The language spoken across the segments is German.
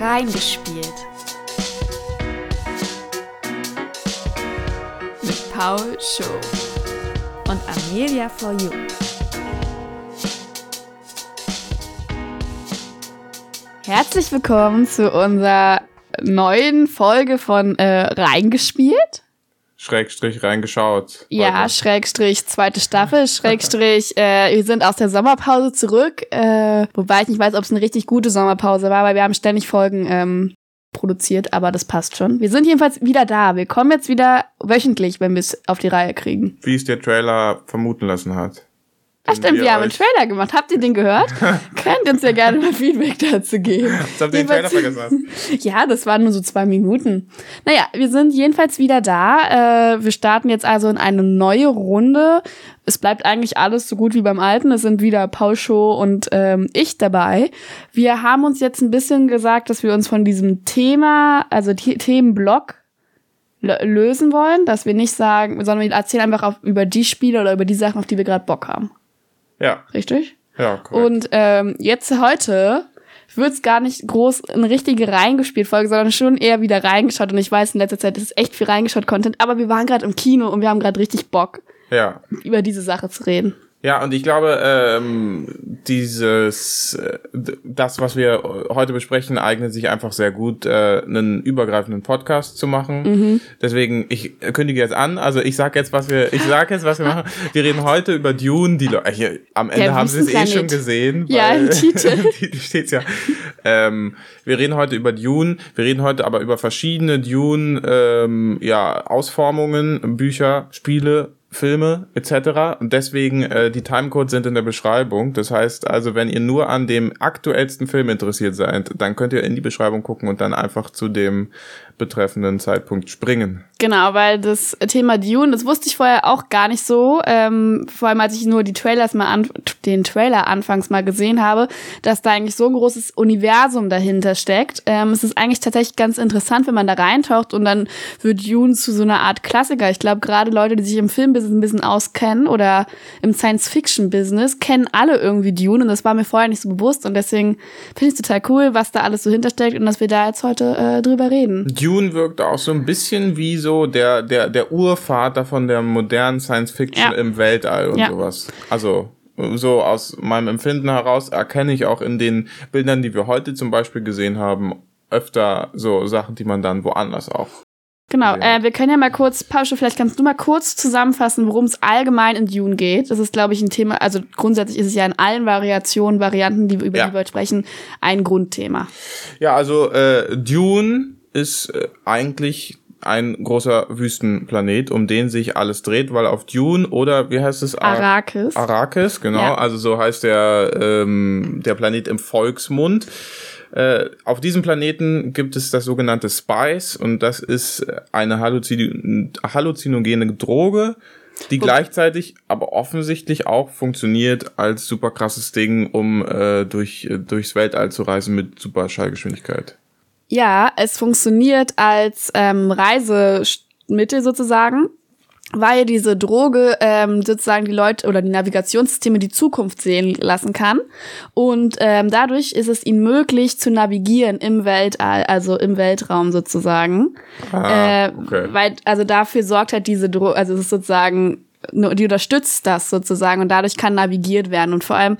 Reingespielt. Mit Paul Show und Amelia for You. Herzlich willkommen zu unserer neuen Folge von äh, Reingespielt. Schrägstrich reingeschaut. Ja, heute. Schrägstrich zweite Staffel, Schrägstrich, äh, wir sind aus der Sommerpause zurück, äh, wobei ich nicht weiß, ob es eine richtig gute Sommerpause war, weil wir haben ständig Folgen ähm, produziert, aber das passt schon. Wir sind jedenfalls wieder da. Wir kommen jetzt wieder wöchentlich, wenn wir es auf die Reihe kriegen. Wie es der Trailer vermuten lassen hat. Ach stimmt, wir, haben einen Trailer gemacht. Habt ihr den gehört? Könnt ihr uns ja gerne mal Feedback dazu geben. Jetzt habt ihr den Trailer vergessen. ja, das waren nur so zwei Minuten. Naja, wir sind jedenfalls wieder da. Äh, wir starten jetzt also in eine neue Runde. Es bleibt eigentlich alles so gut wie beim Alten. Es sind wieder Paul Show und ähm, ich dabei. Wir haben uns jetzt ein bisschen gesagt, dass wir uns von diesem Thema, also Themenblock, lösen wollen, dass wir nicht sagen, sondern wir erzählen einfach auf, über die Spiele oder über die Sachen, auf die wir gerade Bock haben. Ja. Richtig? Ja, korrekt. Und ähm, jetzt heute wird es gar nicht groß eine richtige reingespielt Folge, sondern schon eher wieder reingeschaut. Und ich weiß, in letzter Zeit ist es echt viel reingeschaut Content, aber wir waren gerade im Kino und wir haben gerade richtig Bock, ja. über diese Sache zu reden. Ja, und ich glaube, ähm, dieses, äh, das, was wir heute besprechen, eignet sich einfach sehr gut, äh, einen übergreifenden Podcast zu machen. Mhm. Deswegen, ich kündige jetzt an. Also ich sage jetzt, was wir, ich sage jetzt, was wir machen. Wir reden heute über Dune. Die Leute, hier, am Ende haben sie es eh schon gesehen. Ja, im Titel. steht's ja. Ähm, wir reden heute über Dune. Wir reden heute aber über verschiedene Dune, ähm, ja, Ausformungen, Bücher, Spiele Filme etc. Und deswegen äh, die Timecodes sind in der Beschreibung. Das heißt also, wenn ihr nur an dem aktuellsten Film interessiert seid, dann könnt ihr in die Beschreibung gucken und dann einfach zu dem betreffenden Zeitpunkt springen. Genau, weil das Thema Dune, das wusste ich vorher auch gar nicht so, ähm, vor allem als ich nur die Trailers mal an, den Trailer anfangs mal gesehen habe, dass da eigentlich so ein großes Universum dahinter steckt. Ähm, es ist eigentlich tatsächlich ganz interessant, wenn man da reintaucht und dann wird Dune zu so einer Art Klassiker. Ich glaube, gerade Leute, die sich im Filmbusiness ein bisschen auskennen oder im Science-Fiction-Business, kennen alle irgendwie Dune und das war mir vorher nicht so bewusst und deswegen finde ich es total cool, was da alles so hintersteckt und dass wir da jetzt heute äh, drüber reden. Dune Dune wirkt auch so ein bisschen wie so der, der, der Urvater von der modernen Science Fiction ja. im Weltall und ja. sowas. Also, so aus meinem Empfinden heraus erkenne ich auch in den Bildern, die wir heute zum Beispiel gesehen haben, öfter so Sachen, die man dann woanders auch Genau, äh, wir können ja mal kurz, Pausche, vielleicht kannst du mal kurz zusammenfassen, worum es allgemein in Dune geht. Das ist, glaube ich, ein Thema, also grundsätzlich ist es ja in allen Variationen, Varianten, die, über ja. die wir heute sprechen, ein Grundthema. Ja, also äh, Dune ist äh, eigentlich ein großer Wüstenplanet, um den sich alles dreht, weil auf Dune oder wie heißt es? Arrakis. Arrakis, genau. Ja. Also so heißt der, ähm, der Planet im Volksmund. Äh, auf diesem Planeten gibt es das sogenannte Spice und das ist eine Halluzin halluzinogene Droge, die gleichzeitig aber offensichtlich auch funktioniert als super krasses Ding, um äh, durch, äh, durchs Weltall zu reisen mit Superschallgeschwindigkeit. Ja, es funktioniert als ähm, Reisemittel sozusagen, weil diese Droge ähm, sozusagen die Leute oder die Navigationssysteme die Zukunft sehen lassen kann. Und ähm, dadurch ist es ihnen möglich zu navigieren im Weltall, also im Weltraum sozusagen. Ah, äh, okay. Weil, also dafür sorgt halt diese Droge, also es ist sozusagen, die unterstützt das sozusagen und dadurch kann navigiert werden. Und vor allem,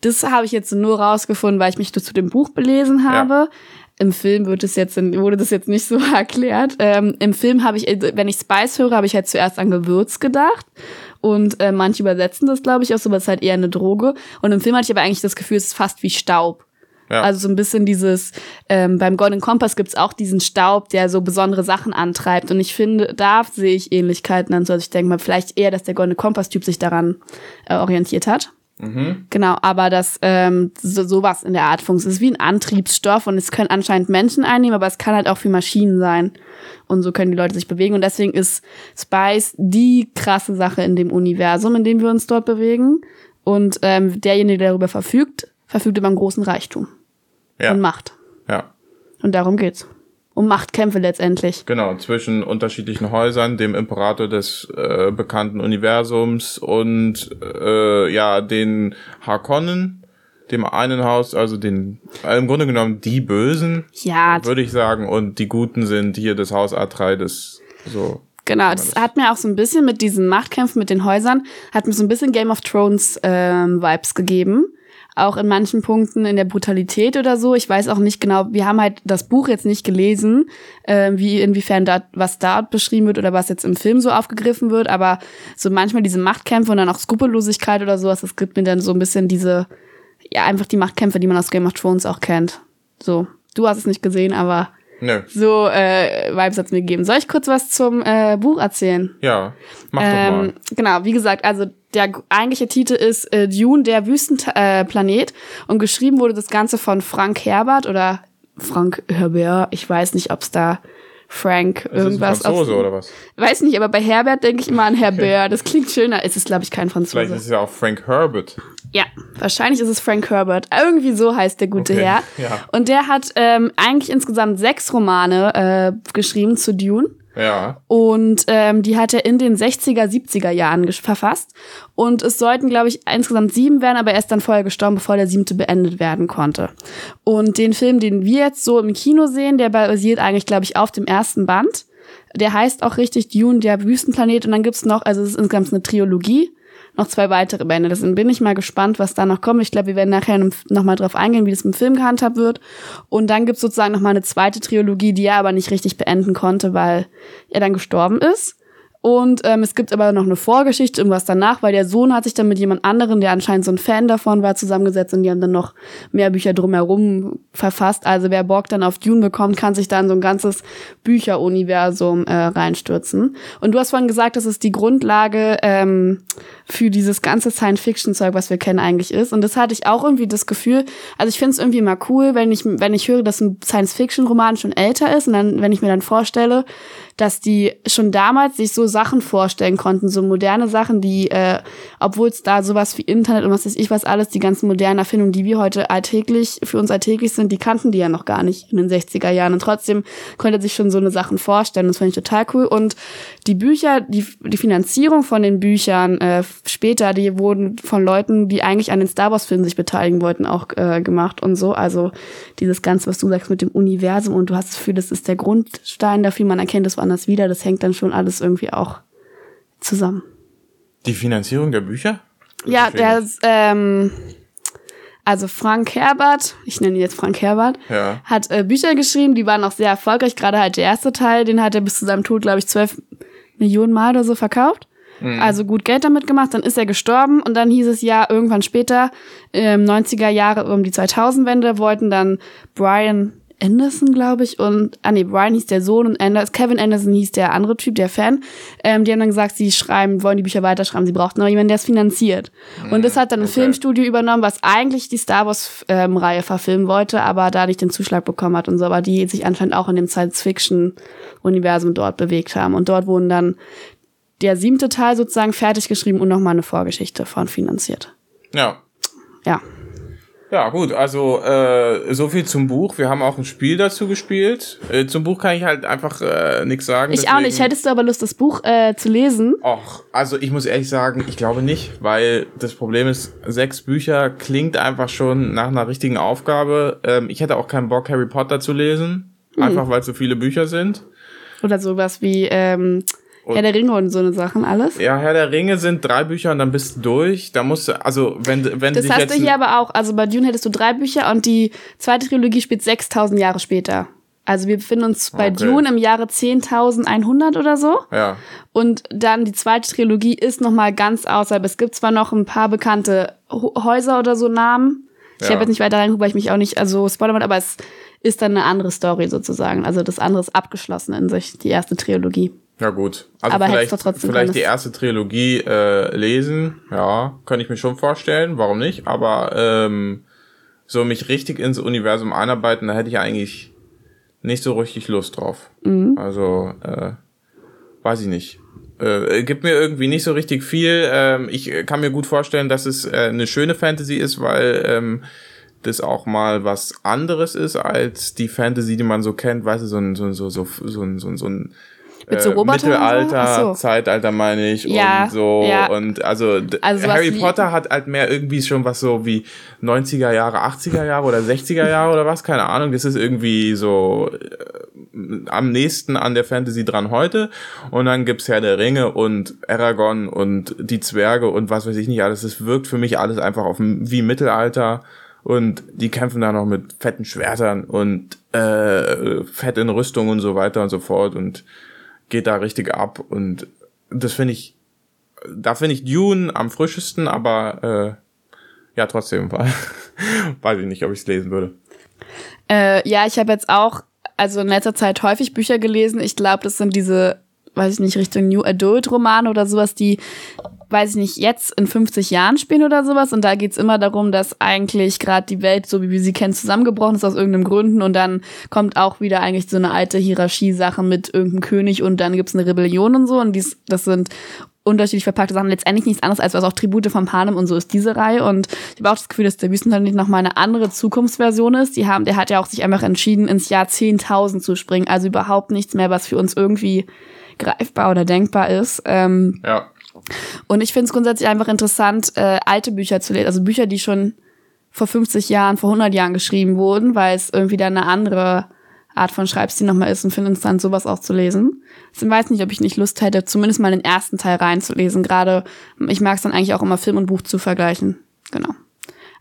das habe ich jetzt nur rausgefunden, weil ich mich zu dem Buch belesen habe. Ja. Im Film wird es jetzt, wurde das jetzt nicht so erklärt. Ähm, Im Film habe ich, wenn ich Spice höre, habe ich halt zuerst an Gewürz gedacht. Und äh, manche übersetzen das, glaube ich, auch so, aber es ist halt eher eine Droge. Und im Film hatte ich aber eigentlich das Gefühl, es ist fast wie Staub. Ja. Also so ein bisschen dieses, ähm, beim Golden Kompass gibt's auch diesen Staub, der so besondere Sachen antreibt. Und ich finde, da sehe ich Ähnlichkeiten. Also ich denke mal, vielleicht eher, dass der Golden Kompass-Typ sich daran äh, orientiert hat. Mhm. Genau, aber das ähm, so, sowas in der Art funktioniert. Es ist wie ein Antriebsstoff und es können anscheinend Menschen einnehmen, aber es kann halt auch für Maschinen sein. Und so können die Leute sich bewegen. Und deswegen ist Spice die krasse Sache in dem Universum, in dem wir uns dort bewegen. Und ähm, derjenige, der darüber verfügt, verfügt über einen großen Reichtum. Ja. Und Macht. Ja. Und darum geht's um Machtkämpfe letztendlich. Genau, zwischen unterschiedlichen Häusern, dem Imperator des äh, bekannten Universums und äh, ja, den Harkonnen, dem einen Haus, also den, im Grunde genommen die Bösen, Ja, würde ich sagen, und die Guten sind hier das Haus Atreides, so. Genau, das hat mir auch so ein bisschen mit diesen Machtkämpfen mit den Häusern, hat mir so ein bisschen Game of Thrones ähm, Vibes gegeben. Auch in manchen Punkten in der Brutalität oder so. Ich weiß auch nicht genau, wir haben halt das Buch jetzt nicht gelesen, äh, wie inwiefern da was da beschrieben wird oder was jetzt im Film so aufgegriffen wird, aber so manchmal diese Machtkämpfe und dann auch Skrupellosigkeit oder sowas, das gibt mir dann so ein bisschen diese, ja, einfach die Machtkämpfe, die man aus Game of Thrones auch kennt. So, du hast es nicht gesehen, aber Nö. so äh, Vibes hat's mir gegeben. Soll ich kurz was zum äh, Buch erzählen? Ja, mach doch mal. Ähm, genau, wie gesagt, also der eigentliche Titel ist äh, Dune, der Wüstenplanet. Äh, Planet. und geschrieben wurde das Ganze von Frank Herbert oder Frank Herbert. Ich weiß nicht, ob's da Frank Ist das ein irgendwas Franzose auf, oder was? Weiß nicht, aber bei Herbert denke ich immer an Herbert. Das klingt schöner. Es ist, glaube ich, kein Vielleicht Franzose. ist es ja auch Frank Herbert. Ja, wahrscheinlich ist es Frank Herbert. Irgendwie so heißt der gute Okay, Herr. ja. Und der hat ähm, eigentlich insgesamt sechs Romane äh, geschrieben zu Dune. Ja. Und ähm, die hat er in den 60er, 70er Jahren verfasst. Und es sollten, glaube ich, insgesamt sieben werden, aber er ist dann vorher gestorben, bevor der siebte beendet werden konnte. Und den Film, den wir jetzt so im Kino sehen, der basiert eigentlich, glaube ich, auf dem ersten Band. Der heißt auch richtig Dune, der Wüstenplanet. Und dann gibt's noch, also es ist insgesamt eine Trilogie, noch zwei weitere Bände. Deswegen bin ich mal gespannt, was da noch kommt. Ich glaube, wir werden nachher nochmal drauf eingehen, wie das im Film gehandhabt wird. Und dann gibt's sozusagen nochmal eine zweite Trilogie, die er aber nicht richtig beenden konnte, weil er dann gestorben ist. Und ähm, es gibt aber noch eine Vorgeschichte, irgendwas danach, weil der Sohn hat sich dann mit jemand anderem, der anscheinend so ein Fan davon war, zusammengesetzt und die haben dann noch mehr Bücher drumherum verfasst. Also wer Bock dann auf Dune bekommt, kann sich dann so ein ganzes Bücheruniversum äh, reinstürzen. Und du hast vorhin gesagt, dass es die Grundlage ähm, für dieses ganze Science-Fiction-Zeug, was wir kennen, eigentlich ist. Und das hatte ich auch irgendwie das Gefühl, also ich finde es irgendwie mal cool, wenn ich, wenn ich höre, dass ein Science-Fiction-Roman schon älter ist und dann, wenn ich mir dann vorstelle, dass die schon damals sich so Sachen vorstellen konnten, so moderne Sachen, die, äh, obwohl es da sowas wie Internet und was weiß ich was alles, die ganzen modernen Erfindungen, die wir heute alltäglich, für uns alltäglich sind, die kannten die ja noch gar nicht in den 60er Jahren. Und trotzdem konnte er sich schon so eine Sachen vorstellen. Das fand ich total cool. Und die Bücher, die, die Finanzierung von den Büchern äh, später, die wurden von Leuten, die eigentlich an den Star Wars-Filmen sich beteiligen wollten, auch äh, gemacht und so. Also dieses Ganze, was du sagst mit dem Universum und du hast das Gefühl, das ist der Grundstein dafür, man erkennt es woanders wieder, das hängt dann schon alles irgendwie auch zusammen. Die Finanzierung der Bücher? Ja, Verstehe der ähm, also Frank Herbert, ich nenne ihn jetzt Frank Herbert, Ja. hat äh, Bücher geschrieben, die waren auch sehr erfolgreich. Gerade halt der erste Teil, den hat er bis zu seinem Tod, glaube ich, zwölf Millionen Mal oder so verkauft. Also gut Geld damit gemacht, dann ist er gestorben und dann hieß es ja irgendwann später, ähm, 90er Jahre um die 2000-Wende, wollten dann Brian Anderson, glaube ich, und, ah nee, Brian hieß der Sohn und Anders, Kevin Anderson hieß der andere Typ, der Fan. Ähm, die haben dann gesagt, sie schreiben, wollen die Bücher weiterschreiben, sie brauchten aber jemanden, der es finanziert. Und das hat dann ein okay. Filmstudio übernommen, was eigentlich die Star Wars-Reihe verfilmen wollte, aber da nicht den Zuschlag bekommen hat und so, aber die sich anscheinend auch in dem Science-Fiction-Universum dort bewegt haben. Und dort wurden dann der siebte Teil sozusagen fertig geschrieben und nochmal eine Vorgeschichte von finanziert. Ja. Ja. Ja, gut, also äh, so viel zum Buch. Wir haben auch ein Spiel dazu gespielt. Äh, zum Buch kann ich halt einfach äh, nichts sagen. Ich auch nicht. Hättest du aber Lust, das Buch äh, zu lesen? Och, also ich muss ehrlich sagen, ich glaube nicht, weil das Problem ist, sechs Bücher klingt einfach schon nach einer richtigen Aufgabe. Ähm, ich hätte auch keinen Bock, Harry Potter zu lesen, einfach weil es so viele Bücher sind. Oder sowas wie ähm, Herr der Ringe und so eine Sachen, alles? Ja, Herr der Ringe sind drei Bücher und dann bist du durch. Da musst du, also wenn, wenn Das hast du hier aber auch. Also bei Dune hättest du drei Bücher und die zweite Trilogie spielt 6000 Jahre später. Also wir befinden uns bei Okay. Dune im Jahre 10.100 oder so. ja, Und dann die zweite Trilogie ist noch mal ganz außerhalb. Es gibt zwar noch ein paar bekannte Häuser oder so Namen. Ich Ja. habe jetzt nicht weiter reingeguckt, weil ich mich auch nicht also spoilern will, aber es ist dann eine andere Story sozusagen. Also das andere ist abgeschlossen in sich, die erste Trilogie. Ja gut. Also Aber vielleicht, trotzdem vielleicht die erste Trilogie äh, lesen. Ja, könnte ich mir schon vorstellen. Warum nicht? Aber ähm, so mich richtig ins Universum einarbeiten, da hätte ich eigentlich nicht so richtig Lust drauf. Mhm. Also, äh, weiß ich nicht. Äh, gibt mir irgendwie nicht so richtig viel. Ähm, ich kann mir gut vorstellen, dass es äh, eine schöne Fantasy ist, weil ähm, das auch mal was anderes ist als die Fantasy, die man so kennt, weißt du, so ein, so, so, so, so, ein- so, ein- so ein Mit so äh, Robotern? Mittelalter, so. Zeitalter meine ich Ja, und so. ja. und also, Also Harry Potter hat halt mehr irgendwie schon was so wie 90er Jahre, 80er Jahre oder 60er Jahre oder was, keine Ahnung, das ist irgendwie so äh, am nächsten an der Fantasy dran heute. Und dann gibt's Herr der Ringe und Aragon und die Zwerge und was weiß ich nicht alles, es wirkt für mich alles einfach auf wie Mittelalter. Und die kämpfen da noch mit fetten Schwertern und äh, fett in Rüstung und so weiter und so fort. Und geht da richtig ab und das finde ich, da finde ich Dune am frischesten, aber äh, ja, trotzdem, weil, weiß ich nicht, ob ich es lesen würde. Äh, ja, ich habe jetzt auch, also in letzter Zeit häufig Bücher gelesen. Ich glaube, das sind diese, weiß ich nicht, Richtung New Adult Romane oder sowas, die, weiß ich nicht, jetzt in 50 Jahren spielen oder sowas. Und da geht's immer darum, dass eigentlich gerade die Welt, so wie wir sie kennen, zusammengebrochen ist aus irgendeinem Gründen. Und dann kommt auch wieder eigentlich so eine alte Hierarchiesache mit irgendeinem König und dann gibt's eine Rebellion und so. Und dies, das sind unterschiedlich verpackte Sachen. Letztendlich nichts anderes als was auch Tribute von Panem und so ist diese Reihe. Und ich habe auch das Gefühl, dass der Wüstenplanet nochmal eine andere Zukunftsversion ist. Die haben, der hat ja auch sich einfach entschieden, ins Jahr 10.000 zu springen. Also überhaupt nichts mehr, was für uns irgendwie greifbar oder denkbar ist. Ähm, Ja. Und ich finde es grundsätzlich einfach interessant, äh, alte Bücher zu lesen. Also Bücher, die schon vor 50 Jahren, vor 100 Jahren geschrieben wurden, weil es irgendwie dann eine andere Art von Schreibstil nochmal ist und finde es interessant, sowas auch zu lesen. Ich weiß nicht, ob ich nicht Lust hätte, zumindest mal den ersten Teil reinzulesen. Gerade, ich mag es dann eigentlich auch immer Film und Buch zu vergleichen. Genau.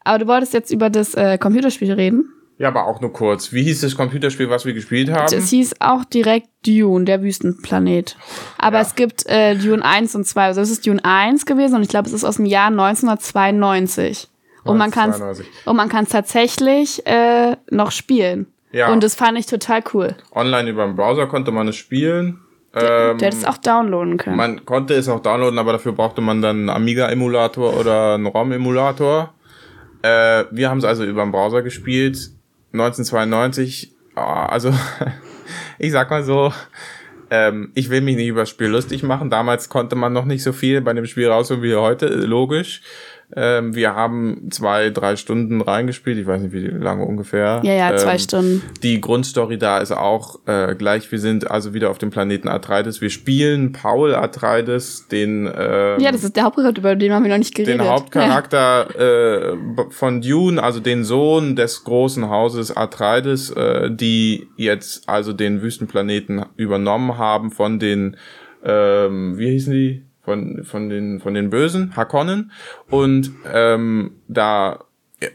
Aber du wolltest jetzt über das äh, Computerspiel reden. Ja, aber auch nur kurz. Wie hieß das Computerspiel, was wir gespielt haben? Es hieß auch direkt Dune, der Wüstenplanet. Aber Ja. es gibt äh, Dune 1 und 2. Also es ist Dune 1 gewesen und ich glaube, es ist aus dem Jahr 1992. Und man kann 1992. und man kann es tatsächlich äh, noch spielen. Ja. Und das fand ich total cool. Online über den Browser konnte man es spielen. Ähm, hättest es auch downloaden können. man konnte es auch downloaden, aber dafür brauchte man dann einen Amiga-Emulator oder einen ROM-Emulator. Äh, wir haben es also über den Browser gespielt. 1992. ah, Also, ich sag mal so, ähm, ich will mich nicht über das Spiel lustig machen. Damals konnte man noch nicht so viel bei dem Spiel rausholen wie heute, logisch. Ähm, wir haben zwei, drei Stunden reingespielt. Ich weiß nicht, wie lange ungefähr. ja, ja, zwei Ähm, Stunden. die Grundstory da ist auch äh, gleich. Wir sind also wieder auf dem Planeten Atreides. Wir spielen Paul Atreides, den, ähm, Ja, das ist der Hauptcharakter, über den haben wir noch nicht geredet. den Hauptcharakter äh, von Dune, also den Sohn des großen Hauses Atreides, äh, die jetzt also den Wüstenplaneten übernommen haben von den, ähm, wie hießen die? Von, von den, von den Bösen, Hakonnen. Und ähm, da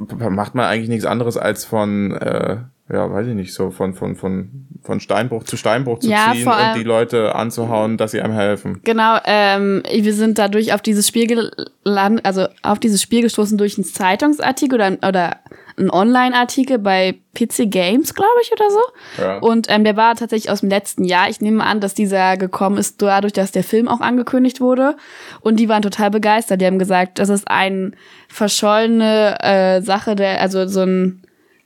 macht man eigentlich nichts anderes als von, äh, ja, weiß ich nicht, so von, von, von, von Steinbruch zu Steinbruch zu Ja, ziehen und die Leute anzuhauen, dass sie einem helfen. Genau, ähm, wir sind dadurch auf dieses Spiel gelandet, also auf dieses Spiel gestoßen durch einen Zeitungsartikel oder, oder einen Online-Artikel bei PC Games, glaube ich, oder so. Ja. Und ähm, der war tatsächlich aus dem letzten Jahr. Ich nehme an, dass dieser gekommen ist dadurch, dass der Film auch angekündigt wurde. Und die waren total begeistert. Die haben gesagt, das ist eine verschollene äh, Sache, der, also so ein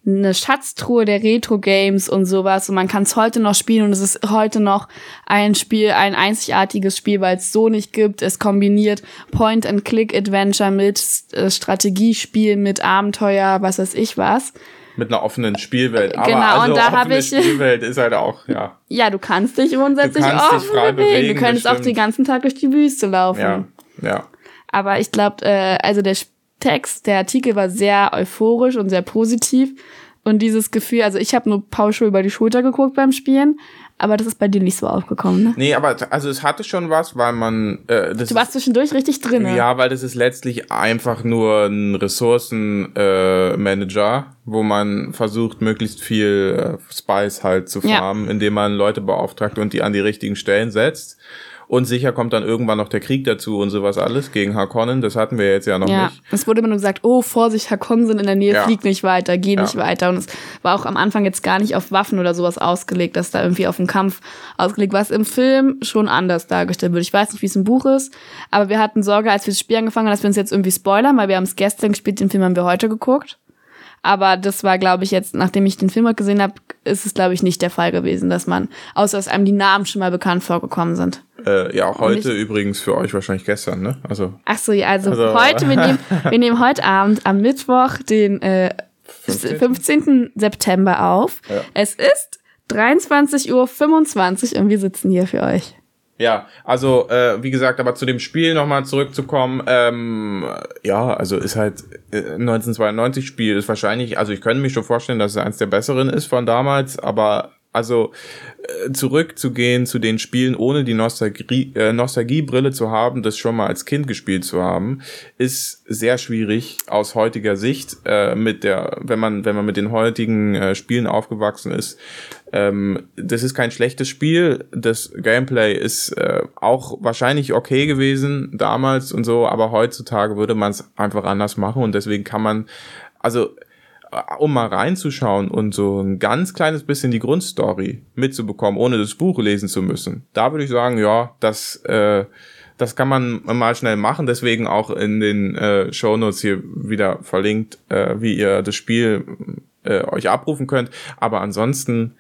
eine Schatztruhe der Retro-Games und sowas und man kann es heute noch spielen und es ist heute noch ein Spiel, ein einzigartiges Spiel, weil es so nicht gibt. Es kombiniert Point-and-Click-Adventure mit äh, Strategiespiel, mit Abenteuer, was weiß ich was. Mit einer offenen Spielwelt. Aber Genau, also und da hab offene ich- Spielwelt ist halt auch, ja. Ja, du kannst dich grundsätzlich Du kannst frei bewegen. bewegen, Du könntest auch den ganzen Tag durch die Wüste laufen. Ja, ja. Aber ich glaube, äh, also der Text, der Artikel war sehr euphorisch und sehr positiv. Und dieses Gefühl, also ich habe nur pauschal über die Schulter geguckt beim Spielen, aber das ist bei dir nicht so aufgekommen, ne? Nee, aber also es hatte schon was, weil man äh, das Du warst zwischendurch richtig drin. ne? Ja, weil das ist letztlich einfach nur ein Ressourcenmanager, äh, Manager, wo man versucht, möglichst viel äh, Spice halt zu Ja. farmen, indem man Leute beauftragt und die an die richtigen Stellen setzt. Und sicher kommt dann irgendwann noch der Krieg dazu und sowas alles gegen Harkonnen. Das hatten wir jetzt ja noch Ja, nicht. es wurde immer nur gesagt, oh, Vorsicht, Hakon sind in der Nähe, Ja. flieg nicht weiter, geh Ja. nicht weiter. Und es war auch am Anfang jetzt gar nicht auf Waffen oder sowas ausgelegt, dass da irgendwie auf den Kampf ausgelegt war. Was im Film schon anders dargestellt wird. Ich weiß nicht, wie es im Buch ist, aber wir hatten Sorge, als wir das Spiel angefangen haben, dass wir uns jetzt irgendwie spoilern, weil wir haben es gestern gespielt, den Film haben wir heute geguckt. Aber das war, glaube ich, jetzt, nachdem ich den Film gesehen habe, ist es, glaube ich, nicht der Fall gewesen, dass man, außer dass einem die Namen schon mal bekannt vorgekommen sind. Äh, ja, heute übrigens für euch wahrscheinlich gestern, ne? Also Ach so, ja, also, Also- heute, wir nehmen, wir nehmen heute Abend am Mittwoch, den äh, 15. 15. September auf. Ja. Es ist 23.25 Uhr und wir sitzen hier für euch. Ja, also äh, wie gesagt, aber zu dem Spiel nochmal zurückzukommen, ähm, ja, also ist halt äh, 1992 Spiel ist wahrscheinlich, also ich könnte mich schon vorstellen, dass es eins der besseren ist von damals, aber also äh, zurückzugehen zu den Spielen, ohne die Nostalgie, äh, Nostalgiebrille zu haben, das schon mal als Kind gespielt zu haben, ist sehr schwierig aus heutiger Sicht. Äh, mit der, wenn man wenn man mit den heutigen äh, Spielen aufgewachsen ist, ähm, das ist kein schlechtes Spiel. Das Gameplay ist äh, auch wahrscheinlich okay gewesen damals und so, aber heutzutage würde man es einfach anders machen und deswegen kann man also um mal reinzuschauen und so ein ganz kleines bisschen die Grundstory mitzubekommen, ohne das Buch lesen zu müssen. Da würde ich sagen, ja, das, äh, das kann man mal schnell machen. Deswegen auch in den äh, Show Notes hier wieder verlinkt, äh, wie ihr das Spiel äh, euch abrufen könnt. Aber ansonsten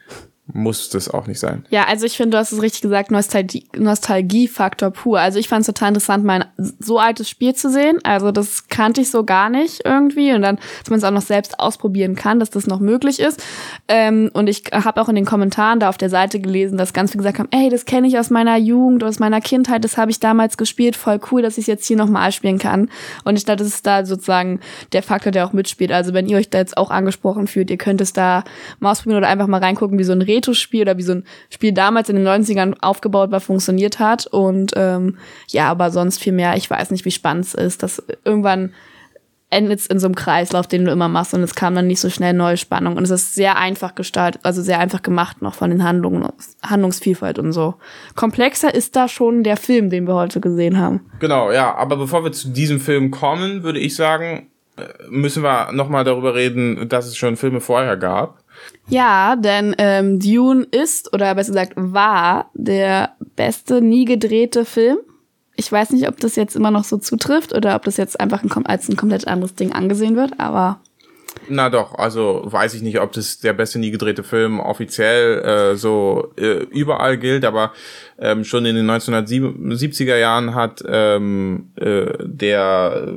muss das auch nicht sein. Ja, also ich finde, du hast es richtig gesagt, Nostalgie, Nostalgiefaktor pur. Also ich fand es total interessant, mal ein so altes Spiel zu sehen. Also das kannte ich so gar nicht irgendwie. Und dann, dass man es auch noch selbst ausprobieren kann, dass das noch möglich ist. Ähm, und ich habe auch in den Kommentaren da auf der Seite gelesen, dass ganz viele gesagt haben, ey, das kenne ich aus meiner Jugend, aus meiner Kindheit, das habe ich damals gespielt, voll cool, dass ich es jetzt hier nochmal spielen kann. Und ich dachte, das ist da sozusagen der Faktor, der auch mitspielt. Also wenn ihr euch da jetzt auch angesprochen fühlt, ihr könnt es da mal ausprobieren oder einfach mal reingucken, wie so ein Retro-Spiel oder wie so ein Spiel damals in den 90ern aufgebaut war, funktioniert hat. Und ähm, ja, aber sonst viel mehr, ich weiß nicht, wie spannend es ist, dass irgendwann endet es in so einem Kreislauf, den du immer machst und es kam dann nicht so schnell neue Spannung und es ist sehr einfach gestaltet, also sehr einfach gemacht noch von den Handlungen, Handlungsvielfalt und so. Komplexer ist da schon der Film, den wir heute gesehen haben. Genau, ja, aber bevor wir zu diesem Film kommen, würde ich sagen, müssen wir nochmal darüber reden, dass es schon Filme vorher gab. Ja, denn ähm, Dune ist, oder besser gesagt, war der beste nie gedrehte Film. Ich weiß nicht, ob das jetzt immer noch so zutrifft oder ob das jetzt einfach ein, als ein komplett anderes Ding angesehen wird, aber. Na doch, also weiß ich nicht, ob das der beste nie gedrehte Film offiziell äh, so äh, überall gilt, aber ähm, schon in den 1970er Jahren hat ähm, äh, der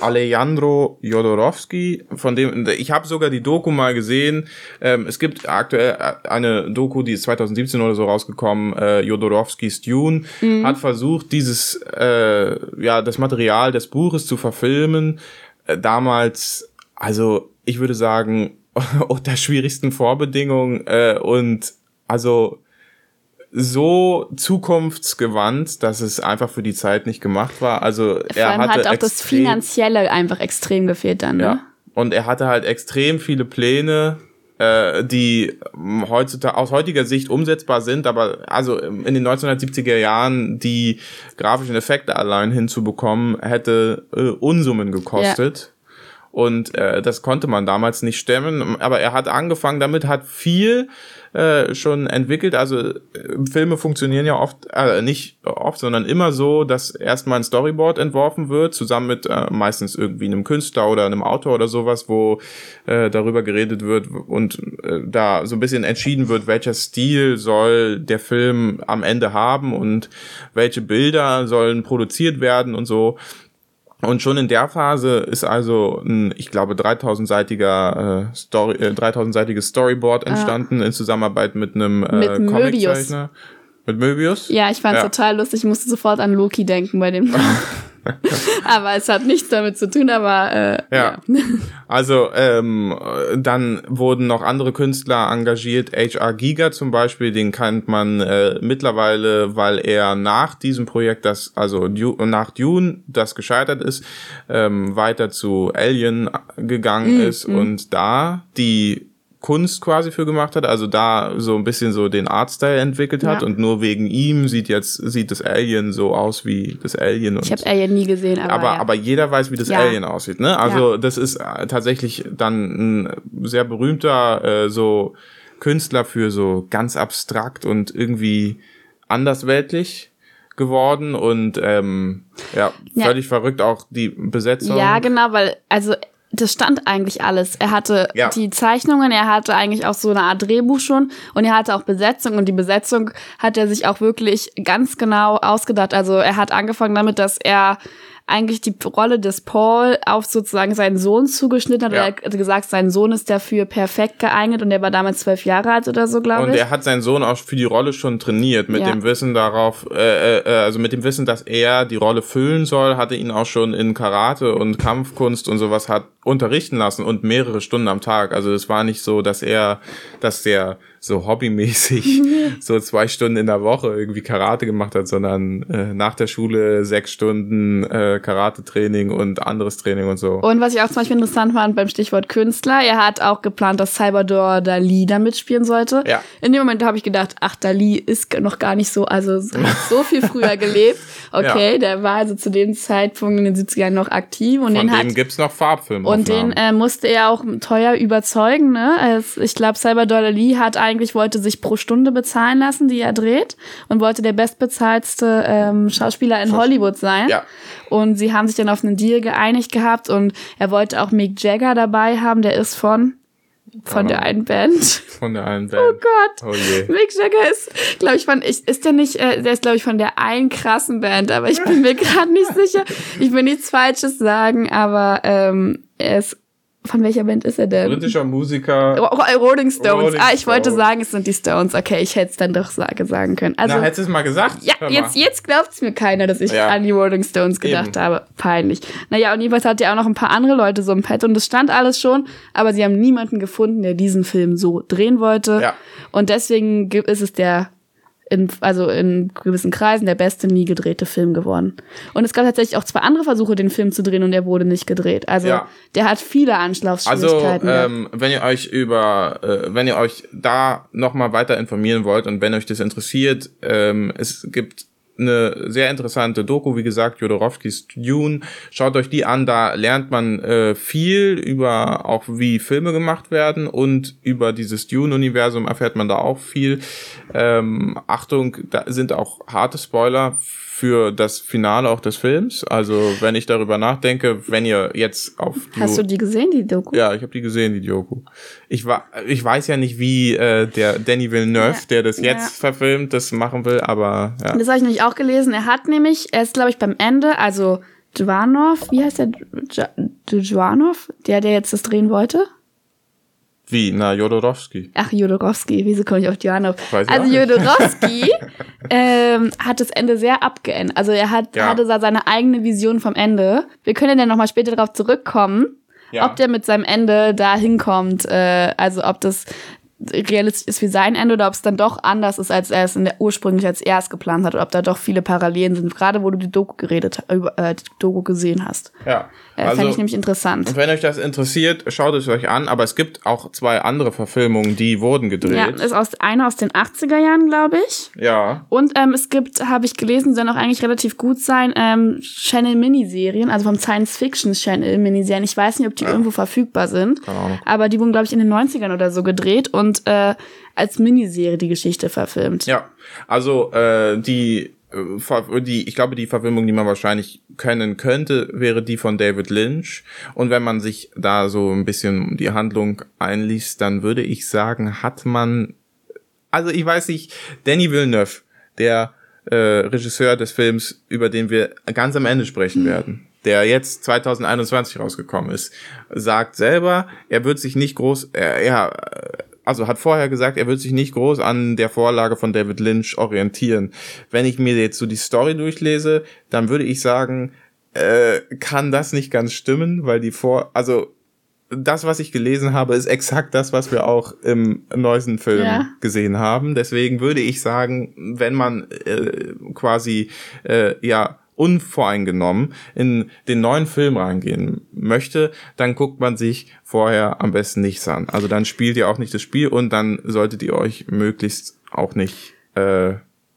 Alejandro Jodorowski, von dem ich habe sogar die Doku mal gesehen. Ähm, es gibt aktuell eine Doku, die ist 2017 oder so rausgekommen. Äh, Jodorowskis Dune mhm. hat versucht, dieses äh, ja das Material des Buches zu verfilmen. Äh, damals, also ich würde sagen unter schwierigsten Vorbedingungen äh, und also so zukunftsgewandt, dass es einfach für die Zeit nicht gemacht war. Also Vor er hatte hat auch das Finanzielle einfach extrem gefehlt dann. Ne? Ja. Und er hatte halt extrem viele Pläne, äh, die heutzutage aus heutiger Sicht umsetzbar sind, aber also in den 1970er Jahren die grafischen Effekte allein hinzubekommen, hätte äh, Unsummen gekostet. Ja. Und äh, das konnte man damals nicht stemmen. Aber er hat angefangen damit, hat viel äh, schon entwickelt. Also äh, Filme funktionieren ja oft, äh, nicht oft, sondern immer so, dass erstmal ein Storyboard entworfen wird, zusammen mit äh, meistens irgendwie einem Künstler oder einem Autor oder sowas, wo äh, darüber geredet wird und äh, da so ein bisschen entschieden wird, welcher Stil soll der Film am Ende haben und welche Bilder sollen produziert werden und so. Und schon in der Phase ist also ein, ich glaube, 3000-seitiger äh, Story, äh, 3000-seitiges Storyboard ah. entstanden ah. in Zusammenarbeit mit einem äh, Comiczeichner. Mit Möbius? Ja, ich fand es ja. total lustig. Ich musste sofort an Loki denken bei dem. aber es hat nichts damit zu tun, aber äh, ja. ja. Also ähm, dann wurden noch andere Künstler engagiert. H.R. Giga zum Beispiel, den kennt man äh, mittlerweile, weil er nach diesem Projekt, das also nach Dune, das gescheitert ist, ähm, weiter zu Alien gegangen mm, ist mm. und da die Kunst quasi für gemacht hat, also da so ein bisschen so den Artstyle entwickelt hat ja. und nur wegen ihm sieht jetzt sieht das Alien so aus wie das Alien. ich habe Alien nie gesehen, aber aber, ja. aber jeder weiß, wie das ja. Alien aussieht, ne? Also das ist äh, tatsächlich dann ein sehr berühmter äh, so Künstler für so ganz abstrakt und irgendwie andersweltlich geworden und ähm, ja, völlig verrückt auch die Besetzung. Ja, genau, weil also das stand eigentlich alles. Er hatte ja. die Zeichnungen, er hatte eigentlich auch so eine Art Drehbuch schon und er hatte auch Besetzung und die Besetzung hat er sich auch wirklich ganz genau ausgedacht. Also er hat angefangen damit, dass er eigentlich die Rolle des Paul auf sozusagen seinen Sohn zugeschnitten hat. Ja. Er hat gesagt, sein Sohn ist dafür perfekt geeignet und er war damals zwölf Jahre alt oder so, glaube ich. Und er hat seinen Sohn auch für die Rolle schon trainiert, mit ja. dem Wissen darauf, äh, äh, also mit dem Wissen, dass er die Rolle füllen soll, hatte ihn auch schon in Karate und Kampfkunst und sowas hat unterrichten lassen und mehrere Stunden am Tag. Also es war nicht so, dass er, dass der so hobbymäßig so zwei Stunden in der Woche irgendwie Karate gemacht hat, sondern äh, nach der Schule sechs Stunden äh, Karate-Training und anderes Training und so. Und was ich auch zum Beispiel interessant fand beim Stichwort Künstler, er hat auch geplant, dass Salvador Dali da mitspielen sollte. Ja. In dem Moment habe ich gedacht, ach, Dali ist noch gar nicht so, also so viel früher gelebt. Okay, ja. der war also zu dem Zeitpunkt in den 70ern noch aktiv. Und Von den dem gibt's noch Farbfilme. Und den äh, musste er auch teuer überzeugen. Ne? Also ich glaube, Salvador Dali hat eigentlich wollte sich pro Stunde bezahlen lassen, die er dreht und wollte der bestbezahlste ähm, Schauspieler in Hollywood sein. Ja. Und sie haben sich dann auf einen Deal geeinigt gehabt und er wollte auch Mick Jagger dabei haben, der ist von von der einen Band. Von der einen Band. Oh Gott. Oh je. Mick Jagger ist, glaube ich, von, ich, ist der nicht, äh, der ist, glaube ich, von der einen krassen Band, aber ich bin mir gerade nicht sicher. Ich will nichts Falsches sagen, aber ähm, er ist von welcher Band ist er denn? Britischer Musiker. Rolling Stones. Rolling ah, ich Stones. wollte sagen, es sind die Stones. Okay, ich hätte es dann doch sagen können. Also, Na, hättest du es mal gesagt? Ja, jetzt, jetzt glaubt es mir keiner, dass ich ja. an die Rolling Stones gedacht Eben. habe. Peinlich. Naja, und jedenfalls hat ja auch noch ein paar andere Leute so im Pad und es stand alles schon, aber sie haben niemanden gefunden, der diesen Film so drehen wollte. Ja. Und deswegen ist es der in, also in gewissen Kreisen der beste nie gedrehte Film geworden. Und es gab tatsächlich auch zwei andere Versuche, den Film zu drehen und der wurde nicht gedreht. Also ja. der hat viele Anschlagsschwierigkeiten. Also ähm, wenn ihr euch über, äh, wenn ihr euch da nochmal weiter informieren wollt und wenn euch das interessiert, ähm, es gibt eine sehr interessante Doku, wie gesagt, Jodorowskis Dune. Schaut euch die an, da lernt man äh, viel über auch wie Filme gemacht werden und über dieses Dune-Universum erfährt man da auch viel. Ähm, Achtung, da sind auch harte Spoiler für das Finale auch des Films. Also wenn ich darüber nachdenke, wenn ihr jetzt auf Hast du die gesehen, die Doku? Ja, ich habe die gesehen, die Doku. Ich war, ich weiß ja nicht, wie äh, der Danny Villeneuve, ja. der das jetzt ja. verfilmt, das machen will, aber ja. Das habe ich nämlich auch gelesen. Er hat nämlich, er ist glaube ich beim Ende, also Dwanov, wie heißt der? Dwanov, der, der jetzt das drehen wollte? Wie? Na, Jodorowski. Ach, Jodorowski. Wieso komme ich auf? Weiß also Jodorowski ähm, hat das Ende sehr abgeändert. Also er hat, ja. hatte seine eigene Vision vom Ende. Wir können ja nochmal später darauf zurückkommen, ja. ob der mit seinem Ende da hinkommt. Äh, also ob das realistisch ist wie sein Ende oder ob es dann doch anders ist, als er es in der ursprünglich als erst geplant hat oder ob da doch viele Parallelen sind, gerade wo du die Doku geredet, äh, die Doku gesehen hast. Ja. Äh, also, Fände ich nämlich interessant. Und wenn euch das interessiert, schaut es euch an, aber es gibt auch zwei andere Verfilmungen, die wurden gedreht. Ja, ist aus, eine aus den 80er Jahren, glaube ich. Ja. Und ähm, es gibt, habe ich gelesen, die sollen auch eigentlich relativ gut sein, ähm, Channel-Miniserien, also vom Science-Fiction-Channel-Miniserien. Ich weiß nicht, ob die ja. irgendwo verfügbar sind. Ahnung. Aber die wurden, glaube ich, in den 90ern oder so gedreht und äh, als Miniserie die Geschichte verfilmt. Ja, also äh, die äh, die, ich glaube, die Verfilmung, die man wahrscheinlich kennen könnte, wäre die von David Lynch. Und wenn man sich da so ein bisschen die Handlung einliest, dann würde ich sagen, hat man, also ich weiß nicht, Danny Villeneuve, der äh, Regisseur des Films, über den wir ganz am Ende sprechen mhm. werden, der jetzt 2021 rausgekommen ist, sagt selber, er wird sich nicht groß, er, ja, also hat vorher gesagt, er wird sich nicht groß an der Vorlage von David Lynch orientieren. Wenn ich mir jetzt so die Story durchlese, dann würde ich sagen, äh, kann das nicht ganz stimmen, weil die vor, also das, was ich gelesen habe, ist exakt das, was wir auch im neuesten Film ja. gesehen haben. Deswegen würde ich sagen, wenn man äh, quasi äh, ja unvoreingenommen in den neuen Film reingehen möchte, dann guckt man sich vorher am besten nichts an. Also dann spielt ihr auch nicht das Spiel und dann solltet ihr euch möglichst auch nicht äh,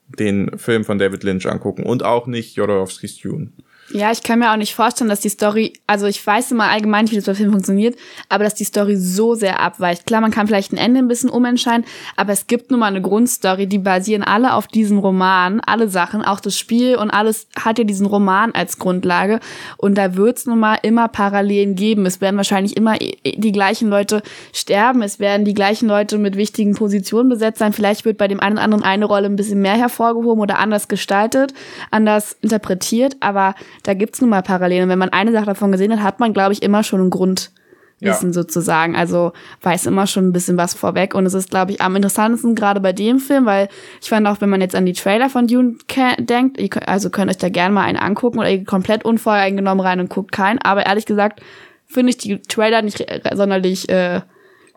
den Film von David Lynch angucken und auch nicht Jodorowskis Dune. Ja, ich kann mir auch nicht vorstellen, dass die Story, also ich weiß immer allgemein, wie das bei Filmen funktioniert, aber dass die Story so sehr abweicht. Klar, man kann vielleicht ein Ende ein bisschen umentscheiden, aber es gibt nun mal eine Grundstory, die basieren alle auf diesem Roman, alle Sachen, auch das Spiel und alles hat ja diesen Roman als Grundlage und da wird's nun mal immer Parallelen geben. Es werden wahrscheinlich immer die gleichen Leute sterben, es werden die gleichen Leute mit wichtigen Positionen besetzt sein. Vielleicht wird bei dem einen oder anderen eine Rolle ein bisschen mehr hervorgehoben oder anders gestaltet, anders interpretiert, aber da gibt's nun mal Parallelen. Und wenn man eine Sache davon gesehen hat, hat man, glaube ich, immer schon einen Grund wissen ja. sozusagen. Also weiß immer schon ein bisschen was vorweg. Und es ist, glaube ich, am interessantesten gerade bei dem Film, weil ich fand auch, wenn man jetzt an die Trailer von Dune denkt, ihr könnt, also könnt euch da gerne mal einen angucken oder ihr geht komplett unvoreingenommen rein und guckt keinen. Aber ehrlich gesagt, finde ich die Trailer nicht sonderlich äh,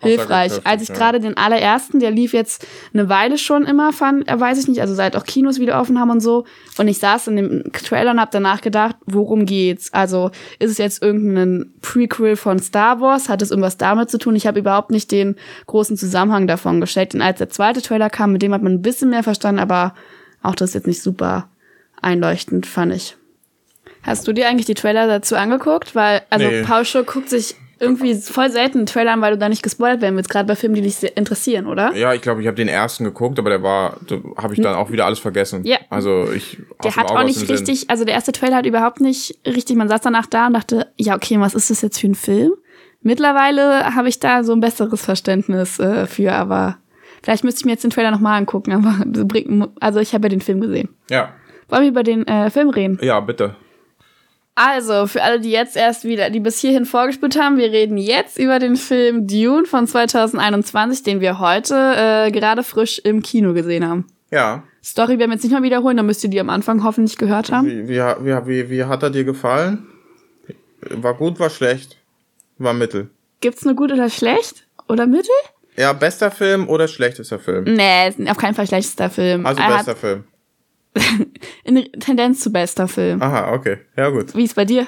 hilfreich. Als ich ja. gerade den allerersten, der lief jetzt eine Weile schon immer, fand, weiß ich nicht, also seit auch Kinos wieder offen haben und so. Und ich saß in dem Trailer und habe danach gedacht, worum geht's? Also ist es jetzt irgendein Prequel von Star Wars? Hat es irgendwas damit zu tun? Ich habe überhaupt nicht den großen Zusammenhang davon gesteckt. Und als der zweite Trailer kam, mit dem hat man ein bisschen mehr verstanden, aber auch das ist jetzt nicht super einleuchtend, fand ich. Hast du dir eigentlich die Trailer dazu angeguckt? Weil, also nee. Paul Schur guckt sich irgendwie voll selten einen Trailer an, weil du da nicht gespoilert werden willst, gerade bei Filmen, die dich interessieren, oder? Ja, ich glaube, ich habe den ersten geguckt, aber der war, da habe ich dann auch wieder alles vergessen. Ja. Also ich. Der hat auch nicht richtig, also der erste Trailer hat überhaupt nicht richtig, man saß danach da und dachte, ja, okay, was ist das jetzt für ein Film? Mittlerweile habe ich da so ein besseres Verständnis äh, für, aber vielleicht müsste ich mir jetzt den Trailer nochmal angucken, aber also ich habe ja den Film gesehen. Ja. Wollen wir über den äh, Film reden? Ja, bitte. Also, für alle, die jetzt erst wieder, die bis hierhin vorgespielt haben, wir reden jetzt über den Film Dune von 2021, den wir heute äh, gerade frisch im Kino gesehen haben. Ja. Story werden wir jetzt nicht mal wiederholen, da müsst ihr die am Anfang hoffentlich gehört haben. Wie, wie, wie, wie, wie hat er dir gefallen? War gut, war schlecht? War mittel? Gibt's nur gut oder schlecht? Oder mittel? Ja, bester Film oder schlechtester Film? Nee, auf keinen Fall schlechtester Film. Also er bester Film. in Tendenz zu bester Film. Aha, okay. Ja, gut. Wie ist bei dir?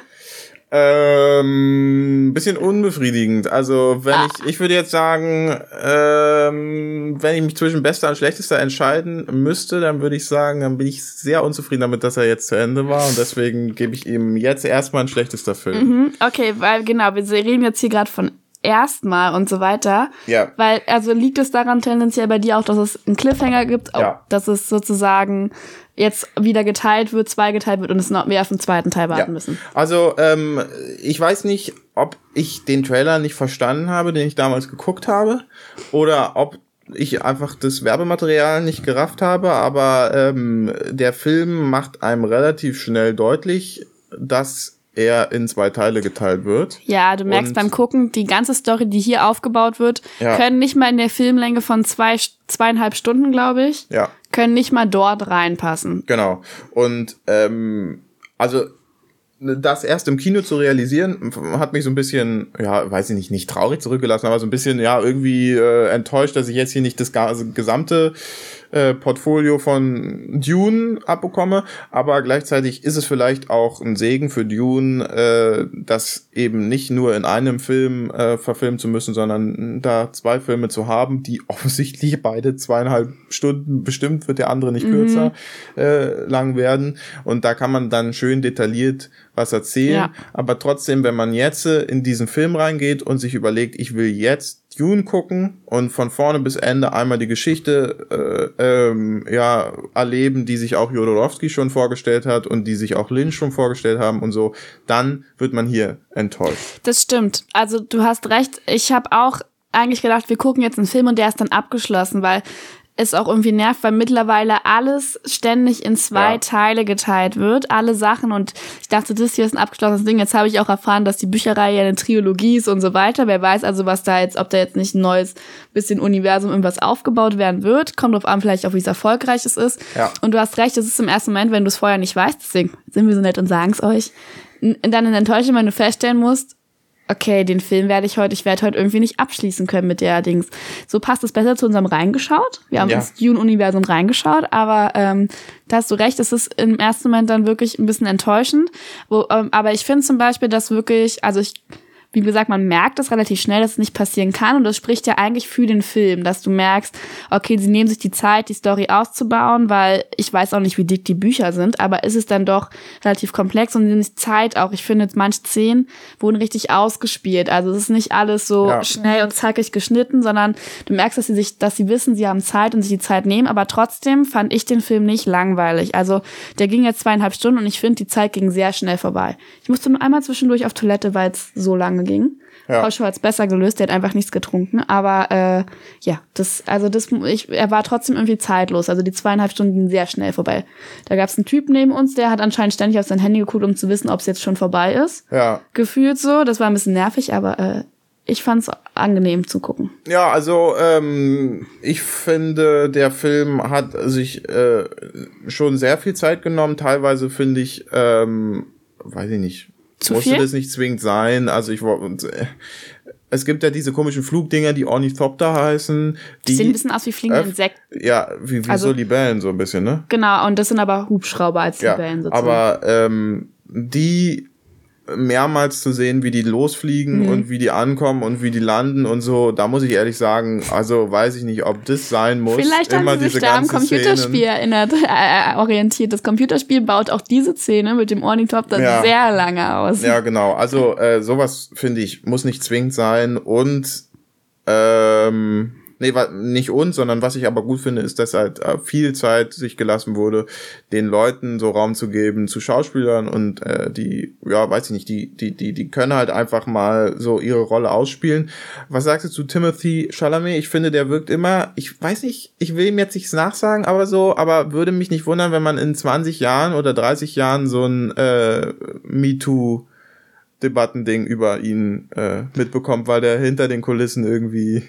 Ähm, bisschen unbefriedigend. Also, wenn ah. ich, ich würde jetzt sagen, ähm, wenn ich mich zwischen bester und schlechtester entscheiden müsste, dann würde ich sagen, dann bin ich sehr unzufrieden damit, dass er jetzt zu Ende war und deswegen gebe ich ihm jetzt erstmal ein schlechtester Film. Mhm, okay, weil genau, wir reden jetzt hier gerade von erstmal und so weiter. Ja. Weil, also liegt es daran tendenziell bei dir auch, dass es einen Cliffhanger gibt, ja. dass es sozusagen jetzt wieder geteilt wird, zweigeteilt wird und es noch mehr auf den zweiten Teil warten ja. müssen. Also, ähm, ich weiß nicht, ob ich den Trailer nicht verstanden habe, den ich damals geguckt habe, oder ob ich einfach das Werbematerial nicht gerafft habe, aber ähm, der Film macht einem relativ schnell deutlich, dass er in zwei Teile geteilt wird. Ja, du merkst und beim Gucken, die ganze Story, die hier aufgebaut wird, ja. können nicht mal in der Filmlänge von zwei, zweieinhalb Stunden, glaube ich, ja. können nicht mal dort reinpassen. Genau. Und ähm, also das erst im Kino zu realisieren, hat mich so ein bisschen, ja, weiß ich nicht, nicht traurig zurückgelassen, aber so ein bisschen, ja, irgendwie äh, enttäuscht, dass ich jetzt hier nicht das gesamte äh, Portfolio von Dune abbekomme, aber gleichzeitig ist es vielleicht auch ein Segen für Dune, äh, das eben nicht nur in einem Film äh, verfilmen zu müssen, sondern da zwei Filme zu haben, die offensichtlich beide zweieinhalb Stunden, bestimmt wird der andere nicht mhm. kürzer, äh, lang werden. Und da kann man dann schön detailliert was erzählen. Ja. Aber trotzdem, wenn man jetzt in diesen Film reingeht und sich überlegt, ich will jetzt Dune gucken und von vorne bis Ende einmal die Geschichte äh, ähm, ja erleben, die sich auch Jodorowsky schon vorgestellt hat und die sich auch Lynch schon vorgestellt haben und so, dann wird man hier enttäuscht. Das stimmt. Also du hast recht. Ich habe auch eigentlich gedacht, wir gucken jetzt einen Film und der ist dann abgeschlossen, weil es auch irgendwie nervt, weil mittlerweile alles ständig in zwei ja. Teile geteilt wird, alle Sachen. Und ich dachte, das hier ist ein abgeschlossenes Ding. Jetzt habe ich auch erfahren, dass die Bücherei ja eine Trilogie ist und so weiter. Wer weiß also, was da jetzt, ob da jetzt nicht ein neues bisschen Universum irgendwas aufgebaut werden wird. Kommt drauf an, vielleicht auch, wie es erfolgreich es ist. Ja. Und du hast recht, das ist im ersten Moment, wenn du es vorher nicht weißt, deswegen sind wir so nett und sagen es euch, dann eine Enttäuschung, wenn du feststellen musst, okay, den Film werde ich heute, ich werde heute irgendwie nicht abschließen können mit der Dings. So passt es besser zu unserem Reingeschaut. Wir haben ja. ins Dune-Universum reingeschaut, aber ähm, da hast du recht, es ist im ersten Moment dann wirklich ein bisschen enttäuschend. Wo, ähm, aber ich finde zum Beispiel, dass wirklich, also ich wie gesagt, man merkt das relativ schnell, dass es nicht passieren kann. Und das spricht ja eigentlich für den Film, dass du merkst, okay, sie nehmen sich die Zeit, die Story auszubauen, weil ich weiß auch nicht, wie dick die Bücher sind, aber ist es dann doch relativ komplex und die Zeit auch. Ich finde, manche Szenen wurden richtig ausgespielt. Also es ist nicht alles so ja. schnell und zackig geschnitten, sondern du merkst, dass sie sich, dass sie wissen, sie haben Zeit und sich die Zeit nehmen. Aber trotzdem fand ich den Film nicht langweilig. Also der ging jetzt zweieinhalb Stunden und ich finde, die Zeit ging sehr schnell vorbei. Ich musste nur einmal zwischendurch auf Toilette, weil es so lange ging. Ja. Pauschal hat es besser gelöst, der hat einfach nichts getrunken. Aber äh, ja, das, also das, ich, er war trotzdem irgendwie zeitlos. Also die zweieinhalb Stunden gingen sehr schnell vorbei. Da gab es einen Typ neben uns, der hat anscheinend ständig auf sein Handy geguckt, um zu wissen, ob es jetzt schon vorbei ist. Ja. Gefühlt so. Das war ein bisschen nervig, aber äh, ich fand's angenehm zu gucken. Ja, also ähm, ich finde, der Film hat sich äh, schon sehr viel Zeit genommen. Teilweise finde ich, ähm, weiß ich nicht, zu musste viel? das nicht zwingend sein. Also ich äh, es gibt ja diese komischen Flugdinger, die Ornithopter heißen. Die, die sehen ein bisschen aus wie fliegende Insekten. Ja, wie, wie also, so Libellen so ein bisschen, ne? Genau, und das sind aber Hubschrauber als Libellen ja, sozusagen. Aber ähm, die mehrmals zu sehen, wie die losfliegen mhm. und wie die ankommen und wie die landen und so, da muss ich ehrlich sagen, also weiß ich nicht, ob das sein muss. Vielleicht Immer haben sie sich da am Computerspiel Szenen. erinnert, äh, äh, orientiert. Das Computerspiel baut auch diese Szene mit dem Ornithopter ja. sehr lange aus. Ja, genau. Also äh, sowas finde ich muss nicht zwingend sein und ähm, Nee, nicht uns, sondern was ich aber gut finde, ist, dass halt äh, viel Zeit sich gelassen wurde, den Leuten so Raum zu geben, zu Schauspielern und äh, die, ja, weiß ich nicht, die, die, die, die können halt einfach mal so ihre Rolle ausspielen. Was sagst du zu Timothy Chalamet? Ich finde, der wirkt immer, ich weiß nicht, ich will ihm jetzt nichts nachsagen, aber so, aber würde mich nicht wundern, wenn man in 20 Jahren oder 30 Jahren so ein äh, MeToo Debattending über ihn äh, mitbekommt, weil der hinter den Kulissen irgendwie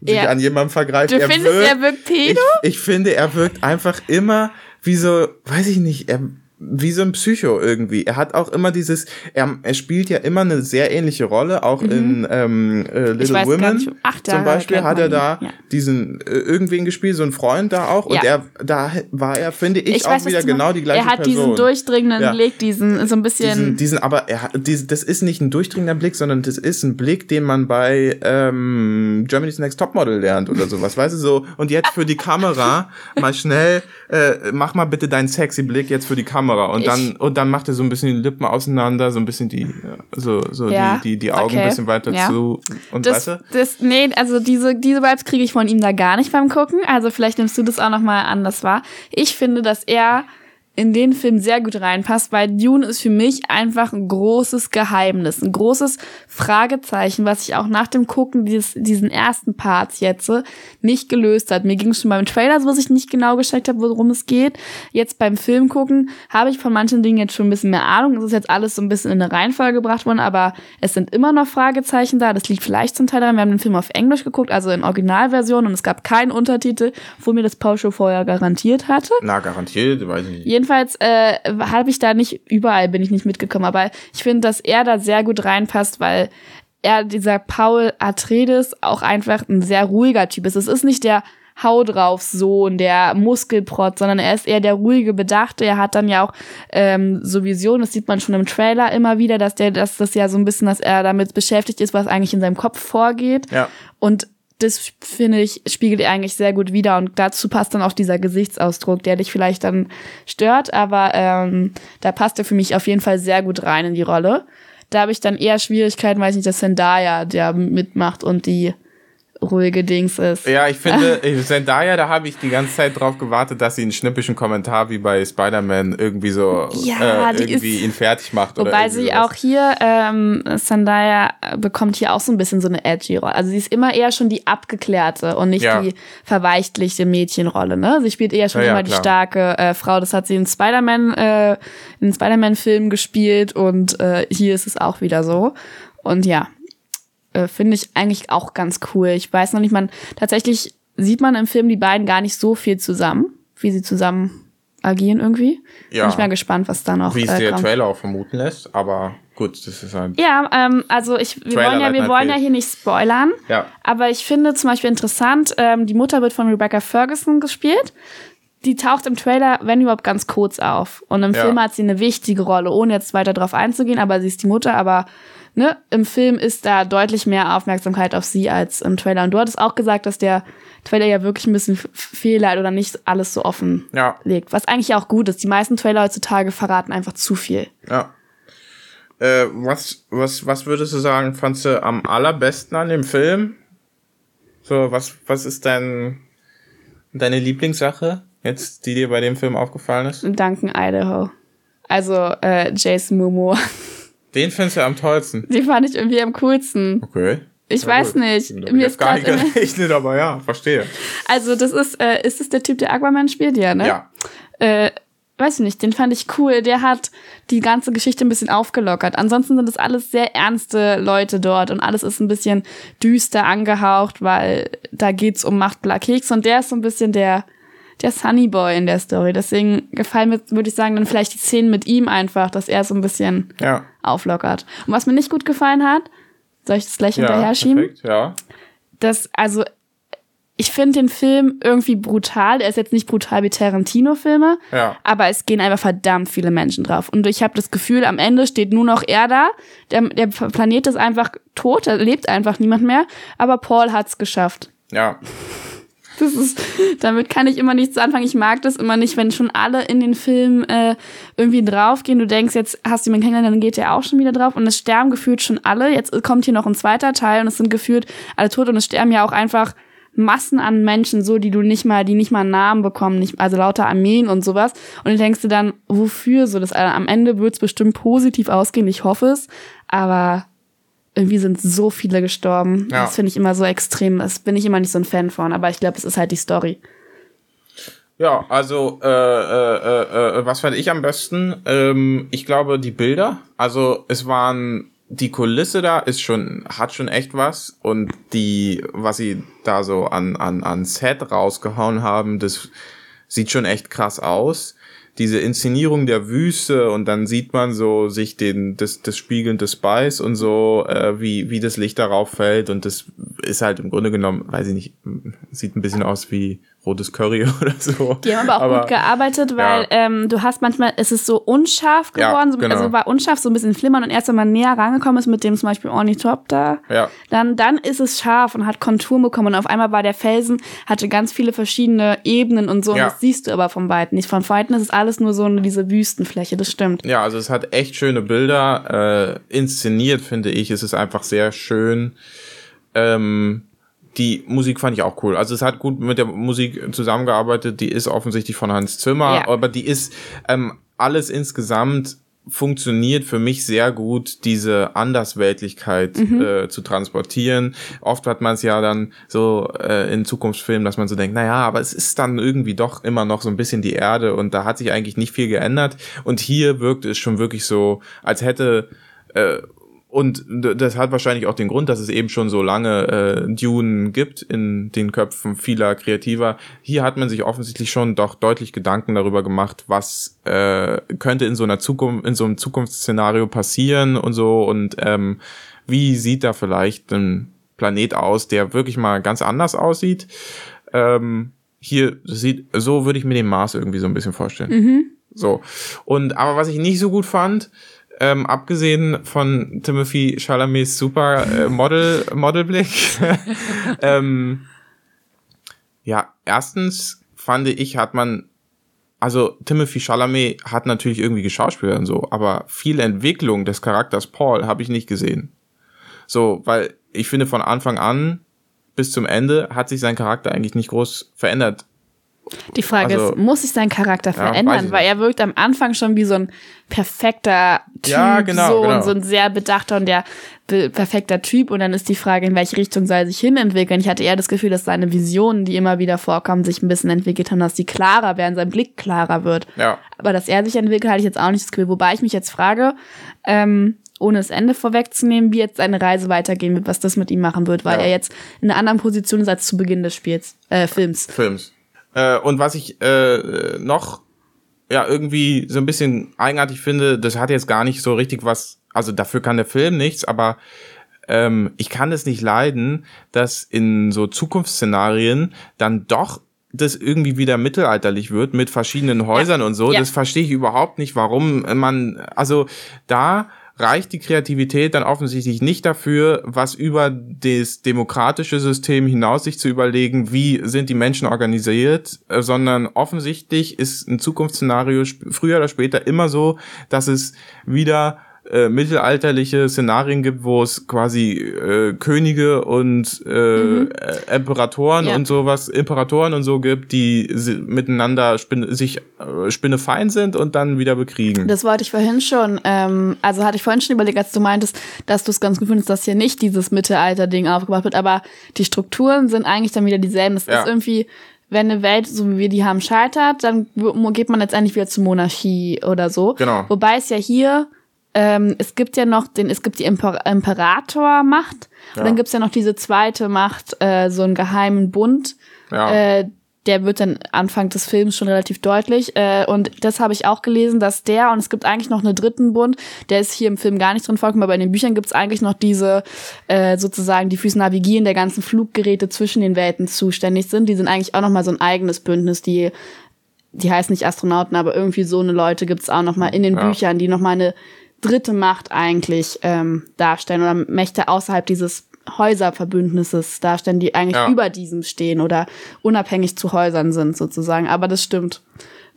sich er, an jemandem vergreift. Du er findest, wirkt, er wirkt pedo? Ich, ich finde, er wirkt einfach immer wie so, weiß ich nicht, er wie so ein Psycho irgendwie. Er hat auch immer dieses, er, er spielt ja immer eine sehr ähnliche Rolle, auch mhm. in ähm, äh, Little Women nicht, ach, zum Beispiel hat er da ja. diesen äh, irgendwen gespielt, so ein Freund da auch und ja. er da war er, finde ich, ich auch weiß, wieder genau die gleiche Person. Er hat Person. diesen durchdringenden ja. Blick, diesen so ein bisschen. Diesen, diesen aber er hat, diesen, das ist nicht ein durchdringender Blick, sondern das ist ein Blick, den man bei ähm, Germany's Next Topmodel lernt oder sowas, weißt du so. Und jetzt für die Kamera mal schnell, äh, mach mal bitte deinen sexy Blick jetzt für die Kamera Kamera und ich, dann und dann macht er so ein bisschen die Lippen auseinander, so ein bisschen die so so ja, die, die die Augen okay. ein bisschen weiter ja. zu und das, weißt du? das nee, also diese diese Vibes kriege ich von ihm da gar nicht beim gucken, also vielleicht nimmst du das auch noch mal anders wahr. Ich finde, dass er in den Film sehr gut reinpasst, weil Dune ist für mich einfach ein großes Geheimnis, ein großes Fragezeichen, was ich auch nach dem Gucken dieses, diesen ersten Parts jetzt nicht gelöst hat. Mir ging es schon beim Trailer, wo ich nicht genau gecheckt habe, worum es geht. Jetzt beim Film gucken habe ich von manchen Dingen jetzt schon ein bisschen mehr Ahnung. Es ist jetzt alles so ein bisschen in eine Reihenfolge gebracht worden, aber es sind immer noch Fragezeichen da. Das liegt vielleicht zum Teil daran, wir haben den Film auf Englisch geguckt, also in Originalversion und es gab keinen Untertitel, wo mir das Paul Show vorher garantiert hatte. Na, garantiert, weiß ich nicht jedenfalls äh, habe ich da nicht, überall bin ich nicht mitgekommen, aber ich finde, dass er da sehr gut reinpasst, weil er, dieser Paul Atreides, auch einfach ein sehr ruhiger Typ ist. Es ist nicht der Hau drauf Sohn, der Muskelprotz, sondern er ist eher der ruhige, bedachte. Er hat dann ja auch ähm, so Visionen, das sieht man schon im Trailer immer wieder, dass der, dass das ja so ein bisschen, dass er damit beschäftigt ist, was eigentlich in seinem Kopf vorgeht. Ja. Und das finde ich, spiegelt er eigentlich sehr gut wider und dazu passt dann auch dieser Gesichtsausdruck, der dich vielleicht dann stört, aber ähm, da passt er für mich auf jeden Fall sehr gut rein in die Rolle. Da habe ich dann eher Schwierigkeiten, ich nicht, dass Zendaya der mitmacht und die ruhige Dings ist. Ja, ich finde, Zendaya, da habe ich die ganze Zeit drauf gewartet, dass sie einen schnippischen Kommentar wie bei Spider-Man irgendwie so ja, äh, irgendwie ist, ihn fertig macht. Wobei sie auch hier, ähm, Zendaya bekommt hier auch so ein bisschen so eine edgy Rolle. Also sie ist immer eher schon die abgeklärte und nicht ja. die verweichtlichte Mädchenrolle. Ne? Sie spielt eher schon ja, immer die starke äh, Frau. Das hat sie in Spider-Man, äh, in Spider-Man-Filmen gespielt und äh, hier ist es auch wieder so. Und ja, äh, finde ich eigentlich auch ganz cool. Ich weiß noch nicht, man tatsächlich sieht man im Film die beiden gar nicht so viel zusammen, wie sie zusammen agieren irgendwie. Ja. Bin ich mal gespannt, was da noch Wie es äh, der kommt. Trailer auch vermuten lässt, aber gut, das ist halt. Ja, ähm, also ich, wir Trailer wollen ja, wir wollen ja hier nicht spoilern. Ja. Aber ich finde zum Beispiel interessant, ähm, die Mutter wird von Rebecca Ferguson gespielt. Die taucht im Trailer, wenn überhaupt, ganz kurz auf. Und im ja. Film hat sie eine wichtige Rolle, ohne jetzt weiter drauf einzugehen, aber sie ist die Mutter, aber ne, im Film ist da deutlich mehr Aufmerksamkeit auf sie als im Trailer. Und du hattest auch gesagt, dass der Trailer ja wirklich ein bisschen Fehler oder nicht alles so offen ja. legt. Was eigentlich auch gut ist. Die meisten Trailer heutzutage verraten einfach zu viel. Ja. Äh, was, was, was würdest du sagen, fandst du am allerbesten an dem Film? So, was, was ist dein, deine Lieblingssache jetzt, die dir bei dem Film aufgefallen ist? Danken Idaho. Also, äh, Jason Momoa. Den findest du am tollsten. Den fand ich irgendwie am coolsten. Okay. Ich Ja, weiß gut. nicht. Damit Mir ist ich gar nicht gerechnet, aber ja, verstehe. Also, das ist, äh, ist es der Typ, der Aquaman spielt, ja, ne? Ja. Äh, weiß ich nicht, den fand ich cool. Der hat die ganze Geschichte ein bisschen aufgelockert. Ansonsten sind es alles sehr ernste Leute dort und alles ist ein bisschen düster angehaucht, weil da geht's um Machtbla Keks und der ist so ein bisschen der, der Sunny Boy in der Story. Deswegen gefallen mir, würde ich sagen, dann vielleicht die Szenen mit ihm einfach, dass er so ein bisschen Ja. Auflockert. Und was mir nicht gut gefallen hat, soll ich das gleich Ja, hinterher schieben? perfekt, ja. das, also, ich finde den Film irgendwie brutal. Er ist jetzt nicht brutal wie Tarantino-Filme, Ja. aber es gehen einfach verdammt viele Menschen drauf. Und ich habe das Gefühl, am Ende steht nur noch er da. Der, der Planet ist einfach tot, da lebt einfach niemand mehr. Aber Paul hat's geschafft. Ja. Das ist, damit kann ich immer nichts anfangen. Ich mag das immer nicht, wenn schon alle in den Film äh, irgendwie draufgehen. Du denkst, jetzt hast du jemanden kennengelernt, dann geht der auch schon wieder drauf. Und es sterben gefühlt schon alle. Jetzt kommt hier noch ein zweiter Teil und es sind gefühlt alle tot. Und es sterben ja auch einfach Massen an Menschen, so die du nicht mal, die nicht mal einen Namen bekommen, nicht, also lauter Armeen und sowas. Und du denkst dir dann, wofür so? Das äh, am Ende wird's bestimmt positiv ausgehen. Ich hoffe es. Aber irgendwie sind so viele gestorben. Ja. Das finde ich immer so extrem. Das bin ich immer nicht so ein Fan von. Aber ich glaube, es ist halt die Story. Ja, also äh, äh, äh, äh, was fand ich am besten? Ähm, ich glaube die Bilder. Also es waren die Kulisse da ist schon hat schon echt was und die was sie da so an an an Set rausgehauen haben, das sieht schon echt krass aus. Diese Inszenierung der Wüste und dann sieht man so sich den das das Spiegeln des Spice und so äh, wie wie das Licht darauf fällt und das ist halt im Grunde genommen, weiß ich nicht, sieht ein bisschen aus wie rotes Curry oder so. Die haben aber auch gut gearbeitet, weil ja. ähm, du hast manchmal, es ist so unscharf Ja, geworden, so, genau. also war unscharf, so ein bisschen flimmern und erst wenn man näher rangekommen ist mit dem zum Beispiel Ornithopter, Ja. dann, dann ist es scharf und hat Konturen bekommen und auf einmal war der Felsen, hatte ganz viele verschiedene Ebenen und so Ja. und das siehst du aber vom Weiten nicht. Von Weitem ist es alles nur so eine, diese Wüstenfläche, das stimmt. Ja, also es hat echt schöne Bilder. Äh, inszeniert, finde ich. Es ist einfach sehr schön. Ähm, die Musik fand ich auch cool. Also es hat gut mit der Musik zusammengearbeitet. Die ist offensichtlich von Hans Zimmer, Ja. aber die ist ähm, alles insgesamt funktioniert für mich sehr gut, diese Andersweltlichkeit äh, zu transportieren. Oft hat man es ja dann so äh, in Zukunftsfilmen, dass man so denkt, naja, aber es ist dann irgendwie doch immer noch so ein bisschen die Erde und da hat sich eigentlich nicht viel geändert. Und hier wirkt es schon wirklich so, als hätte äh, und das hat wahrscheinlich auch den Grund, dass es eben schon so lange äh, Dune gibt in den Köpfen vieler Kreativer. Hier hat man sich offensichtlich schon doch deutlich Gedanken darüber gemacht, was äh, könnte in so einer Zukunft, in so einem Zukunftsszenario passieren und so und ähm, wie sieht da vielleicht ein Planet aus, der wirklich mal ganz anders aussieht. Ähm, hier sieht, so würde ich mir den Mars irgendwie so ein bisschen vorstellen. So. Und aber was ich nicht so gut fand, ähm, abgesehen von Timothy Chalamets super äh, Model Modelblick, ähm, ja, erstens fand ich, hat man also Timothy Chalamet hat natürlich irgendwie geschauspielert und so, aber viel Entwicklung des Charakters Paul habe ich nicht gesehen. So, weil ich finde von Anfang an bis zum Ende hat sich sein Charakter eigentlich nicht groß verändert. Die Frage Also- ist, muss sich sein Charakter Ja, verändern? Weil er wirkt am Anfang schon wie so ein perfekter Typ, Ja, genau, so, genau. so ein sehr bedachter und der perfekter Typ. Und dann ist die Frage, in welche Richtung soll er sich hinentwickeln? Ich hatte eher das Gefühl, dass seine Visionen, die immer wieder vorkommen, sich ein bisschen entwickelt haben, dass die klarer werden, sein Blick klarer wird. Ja. Aber dass er sich entwickelt, hatte ich jetzt auch nicht das Gefühl. Wobei ich mich jetzt frage, ähm, ohne das Ende vorwegzunehmen, wie jetzt seine Reise weitergehen wird, was das mit ihm machen wird, weil Ja. er jetzt in einer anderen Position ist als zu Beginn des Spiels, äh, Films. Films. Äh, und was ich äh, noch ja irgendwie so ein bisschen eigenartig finde, das hat jetzt gar nicht so richtig was, also dafür kann der Film nichts, aber ähm, ich kann es nicht leiden, dass in so Zukunftsszenarien dann doch das irgendwie wieder mittelalterlich wird mit verschiedenen Häusern und so. Ja. Das verstehe ich überhaupt nicht, warum man, also da reicht die Kreativität dann offensichtlich nicht dafür, was über das demokratische System hinaus sich zu überlegen, wie sind die Menschen organisiert, äh, sondern offensichtlich ist ein Zukunftsszenario früher oder später immer so, dass es wieder äh, mittelalterliche Szenarien gibt, wo es quasi äh, Könige und äh, mhm. Imperatoren ja. und sowas, Imperatoren und so gibt, die miteinander spinne, sich äh, spinnefeind sind und dann wieder bekriegen. Das wollte ich vorhin schon, ähm, also hatte ich vorhin schon überlegt, als du meintest, dass du es ganz gut findest, dass hier nicht dieses Mittelalter-Ding aufgebaut wird, aber die Strukturen sind eigentlich dann wieder dieselben. Es ja. ist irgendwie wenn eine Welt, so wie wir die haben, scheitert, dann geht man letztendlich wieder zur Monarchie oder so. Genau. Wobei es ja hier ähm, es gibt ja noch den, es gibt die Imper Imperatormacht ja. und dann gibt's ja noch diese zweite Macht, äh, so einen geheimen Bund. Ja. Äh, der wird dann Anfang des Films schon relativ deutlich. Äh, und das habe ich auch gelesen, dass der, und es gibt eigentlich noch einen dritten Bund, der ist hier im Film gar nicht drin vorgekommen, aber in den Büchern gibt es eigentlich noch diese, äh, sozusagen, die fürs Navigieren der ganzen Fluggeräte zwischen den Welten zuständig sind. Die sind eigentlich auch nochmal so ein eigenes Bündnis, die die heißen nicht Astronauten, aber irgendwie so eine Leute gibt's auch noch mal in den ja. Büchern, die noch mal eine dritte Macht eigentlich ähm, darstellen oder Mächte außerhalb dieses Häuserverbündnisses darstellen, die eigentlich ja. über diesem stehen oder unabhängig zu Häusern sind sozusagen. Aber das stimmt.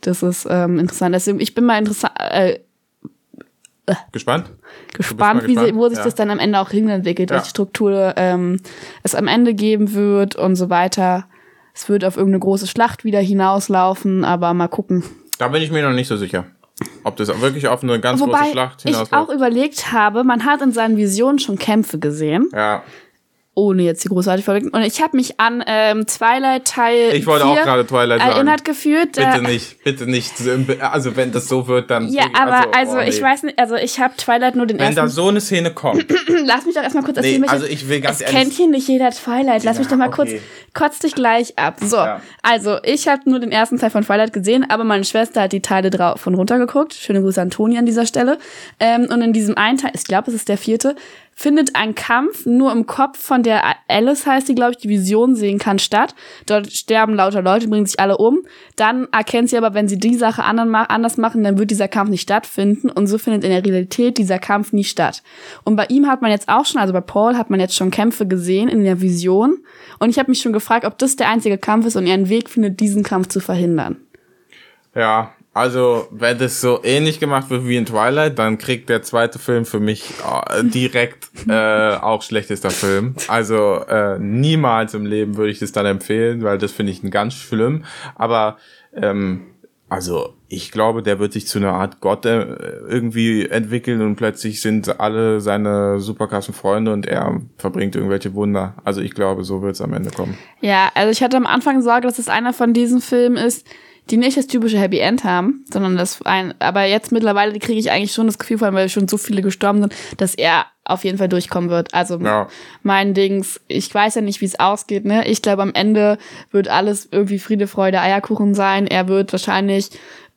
Das ist ähm, interessant. Deswegen, ich bin mal interessant. Äh, äh, gespannt? Gespannt, wie gespannt? wo sich ja. das dann am Ende auch hinentwickelt, ja. welche Struktur ähm, es am Ende geben wird und so weiter. Es wird auf irgendeine große Schlacht wieder hinauslaufen, aber mal gucken. Da bin ich mir noch nicht so sicher. Ob das wirklich auf eine ganz Wobei große Schlacht hinausläuft. ich auch überlegt habe, man hat in seinen Visionen schon Kämpfe gesehen. Ja ohne jetzt die großartig verrückten. Und ich habe mich an ähm, Twilight Teil Ich wollte auch gerade Twilight sagen. erinnert gefühlt. Bitte äh, nicht, bitte nicht. Also wenn das so wird, dann. Ja, aber also, also oh, nee. ich weiß nicht, also ich habe Twilight nur den wenn ersten. Wenn da so eine Szene kommt. Lass mich doch erstmal kurz erzählen. Nee, also ich will ganz es ehrlich. kennt hier nicht jeder Twilight. Lass ja, mich doch mal okay. kurz, kotz dich gleich ab. So, ja. also ich habe nur den ersten Teil von Twilight gesehen, aber meine Schwester hat die Teile drauf von runtergeguckt. Schöne Grüße an Toni an dieser Stelle. Ähm, und in diesem einen Teil, ich glaube, es ist der vierte, findet ein Kampf nur im Kopf von der Alice heißt die, glaube ich, die Vision sehen kann statt. Dort sterben lauter Leute, bringen sich alle um. Dann erkennt sie aber, wenn sie die Sache anders machen, dann wird dieser Kampf nicht stattfinden. Und so findet in der Realität dieser Kampf nie statt. Und bei ihm hat man jetzt auch schon, also bei Paul hat man jetzt schon Kämpfe gesehen in der Vision. Und ich habe mich schon gefragt, ob das der einzige Kampf ist und er einen Weg findet, diesen Kampf zu verhindern. Ja, also, wenn das so ähnlich gemacht wird wie in Twilight, dann kriegt der zweite Film für mich äh, direkt äh, auch schlechtester Film. Also äh, niemals im Leben würde ich das dann empfehlen, weil das finde ich ganz schlimm. Aber ähm, also ich glaube, der wird sich zu einer Art Gott äh, irgendwie entwickeln und plötzlich sind alle seine superkrassen Freunde und er verbringt irgendwelche Wunder. Also ich glaube, so wird es am Ende kommen. Ja, also ich hatte am Anfang Sorge, dass es einer von diesen Filmen ist, die nicht das typische Happy End haben, sondern das ein, aber jetzt mittlerweile kriege ich eigentlich schon das Gefühl, vor allem, weil schon so viele gestorben sind, dass er auf jeden Fall durchkommen wird. Also ja. mein Dings, ich weiß ja nicht, wie es ausgeht, ne? Ich glaube, am Ende wird alles irgendwie Friede, Freude, Eierkuchen sein. Er wird wahrscheinlich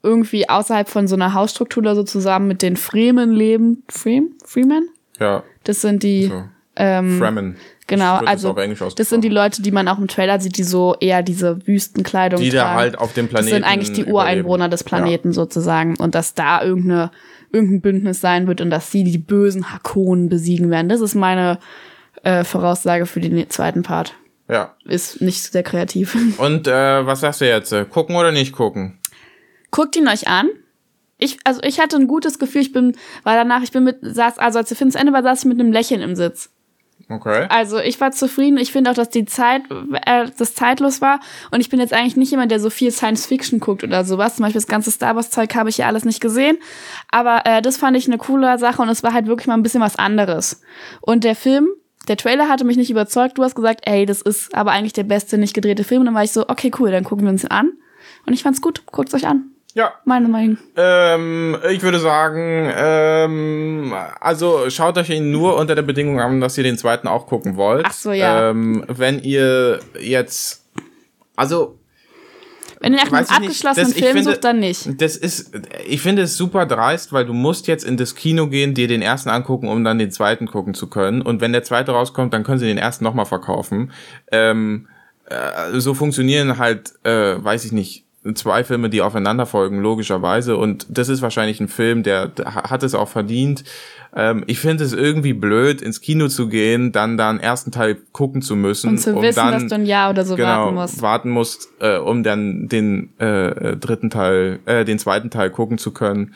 irgendwie außerhalb von so einer Hausstruktur oder so zusammen mit den Fremen leben. Freem? Freeman? Ja. Das sind die. So. Ähm, Fremen. Genau, also das sind die Leute, die man auch im Trailer sieht, die so eher diese Wüstenkleidung die tragen. Die da halt auf dem Planeten Das sind eigentlich die Ureinwohner des Planeten ja. sozusagen und dass da irgendeine irgendein Bündnis sein wird und dass sie die bösen Hakonen besiegen werden. Das ist meine äh, Voraussage für den zweiten Part. Ja. Ist nicht sehr kreativ. Und äh, was sagst du jetzt? Gucken oder nicht gucken? Guckt ihn euch an. Ich, also ich hatte ein gutes Gefühl, ich bin, war danach, ich bin mit, saß, also als der Ende war, saß ich mit einem Lächeln im Sitz. Okay. Also ich war zufrieden. Ich finde auch, dass die Zeit, äh, das zeitlos war. Und ich bin jetzt eigentlich nicht jemand, der so viel Science Fiction guckt oder sowas. Zum Beispiel das ganze Star Wars Zeug habe ich ja alles nicht gesehen. Aber äh, das fand ich eine coole Sache und es war halt wirklich mal ein bisschen was anderes. Und der Film, der Trailer hatte mich nicht überzeugt. Du hast gesagt, ey, das ist aber eigentlich der beste nicht gedrehte Film. Und dann war ich so, okay, cool, dann gucken wir uns ihn an. Und ich fand's gut. Guckt's euch an. Ja. Meine Meinung. Ähm, ich würde sagen, ähm, also schaut euch ihn nur unter der Bedingung an, dass ihr den zweiten auch gucken wollt. Ach so, ja. Ähm, wenn ihr jetzt, also wenn ihr nach einem abgeschlossenen das, Film finde, sucht, dann nicht. Das ist, ich finde es super dreist, weil du musst jetzt in das Kino gehen, dir den ersten angucken, um dann den zweiten gucken zu können. Und wenn der zweite rauskommt, dann können sie den ersten nochmal verkaufen. Ähm, äh, so funktionieren halt, äh, weiß ich nicht, zwei Filme, die aufeinander folgen, logischerweise. Und das ist wahrscheinlich ein Film, der, der hat es auch verdient. Ähm, ich finde es irgendwie blöd, ins Kino zu gehen, dann da einen ersten Teil gucken zu müssen. Und zu um wissen, dann, dass du ein Jahr oder so genau, warten musst. warten musst, äh, um dann den äh, dritten Teil, äh, den zweiten Teil gucken zu können.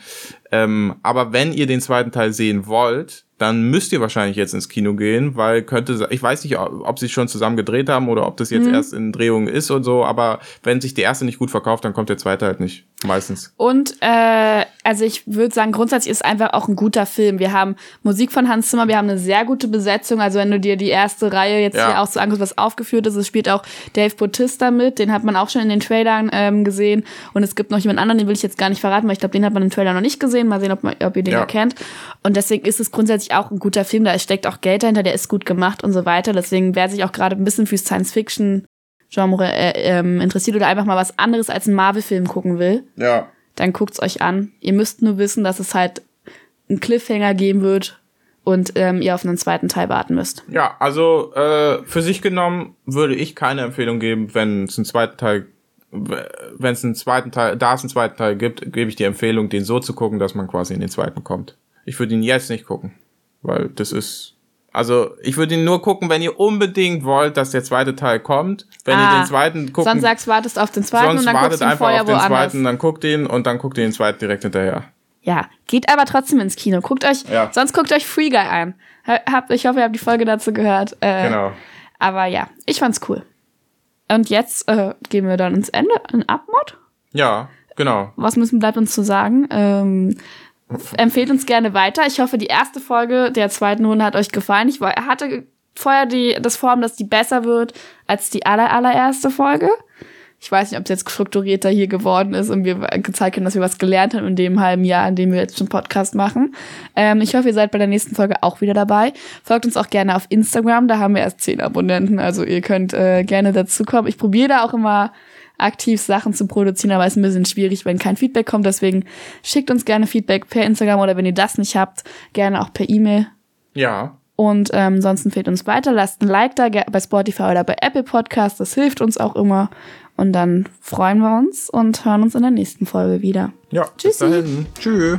Ähm, aber wenn ihr den zweiten Teil sehen wollt, dann müsst ihr wahrscheinlich jetzt ins Kino gehen, weil könnte, ich weiß nicht, ob sie schon zusammen gedreht haben oder ob das jetzt mhm. erst in Drehungen ist und so, aber wenn sich der erste nicht gut verkauft, dann kommt der zweite halt nicht, meistens. Und, äh, also ich würde sagen, grundsätzlich ist einfach auch ein guter Film. Wir haben Musik von Hans Zimmer, wir haben eine sehr gute Besetzung, also wenn du dir die erste Reihe jetzt ja. hier auch so anguckst, was aufgeführt ist, es spielt auch Dave Bautista mit, den hat man auch schon in den Trailern ähm, gesehen und es gibt noch jemand anderen, den will ich jetzt gar nicht verraten, weil ich glaube, den hat man im Trailer noch nicht gesehen, mal sehen, ob, man, ob ihr den ja. erkennt. Und deswegen ist es grundsätzlich auch ein guter Film, da steckt auch Geld dahinter, der ist gut gemacht und so weiter. Deswegen, wer sich auch gerade ein bisschen für Science-Fiction-Genre äh, ähm, interessiert oder einfach mal was anderes als einen Marvel-Film gucken will, ja. dann guckt's euch an. Ihr müsst nur wissen, dass es halt einen Cliffhanger geben wird und ähm, ihr auf einen zweiten Teil warten müsst. Ja, also äh, für sich genommen würde ich keine Empfehlung geben, wenn es einen zweiten Teil wenn es einen zweiten Teil, da es einen zweiten Teil gibt, gebe ich die Empfehlung, den so zu gucken, dass man quasi in den zweiten kommt. Ich würde ihn jetzt nicht gucken. Weil das ist. Also, ich würde ihn nur gucken, wenn ihr unbedingt wollt, dass der zweite Teil kommt. Wenn ah, ihr den zweiten gucken. Sonst sagst wartest auf den zweiten sonst und dann wartet einfach auf den woanders. zweiten, dann guckt ihn und dann guckt ihr den zweiten direkt hinterher. Ja, geht aber trotzdem ins Kino. Guckt euch, ja. sonst guckt euch Free Guy an. Hab, ich hoffe, ihr habt die Folge dazu gehört. Äh, genau. Aber ja, ich fand's cool. Und jetzt äh, gehen wir dann ins Ende, in Abmod. Ja, genau. Was müssen bleibt uns zu sagen? Ähm, Empfehlt uns gerne weiter. Ich hoffe, die erste Folge der zweiten Runde hat euch gefallen. Ich hatte vorher die, das Form, dass die besser wird als die aller, allererste Folge. Ich weiß nicht, ob es jetzt strukturierter hier geworden ist und wir gezeigt haben, dass wir was gelernt haben in dem halben Jahr, in dem wir jetzt schon Podcast machen. Ähm, ich hoffe, ihr seid bei der nächsten Folge auch wieder dabei. Folgt uns auch gerne auf Instagram, da haben wir erst zehn Abonnenten, also ihr könnt äh, gerne dazukommen. Ich probiere da auch immer aktiv Sachen zu produzieren, aber es ist ein bisschen schwierig, wenn kein Feedback kommt. Deswegen schickt uns gerne Feedback per Instagram oder wenn ihr das nicht habt, gerne auch per E-Mail. Ja. Und ähm, ansonsten fehlt uns weiter. Lasst ein Like da bei Spotify oder bei Apple Podcasts. Das hilft uns auch immer. Und dann freuen wir uns und hören uns in der nächsten Folge wieder. Ja, Tschüssi. Bis dahin. Tschüss.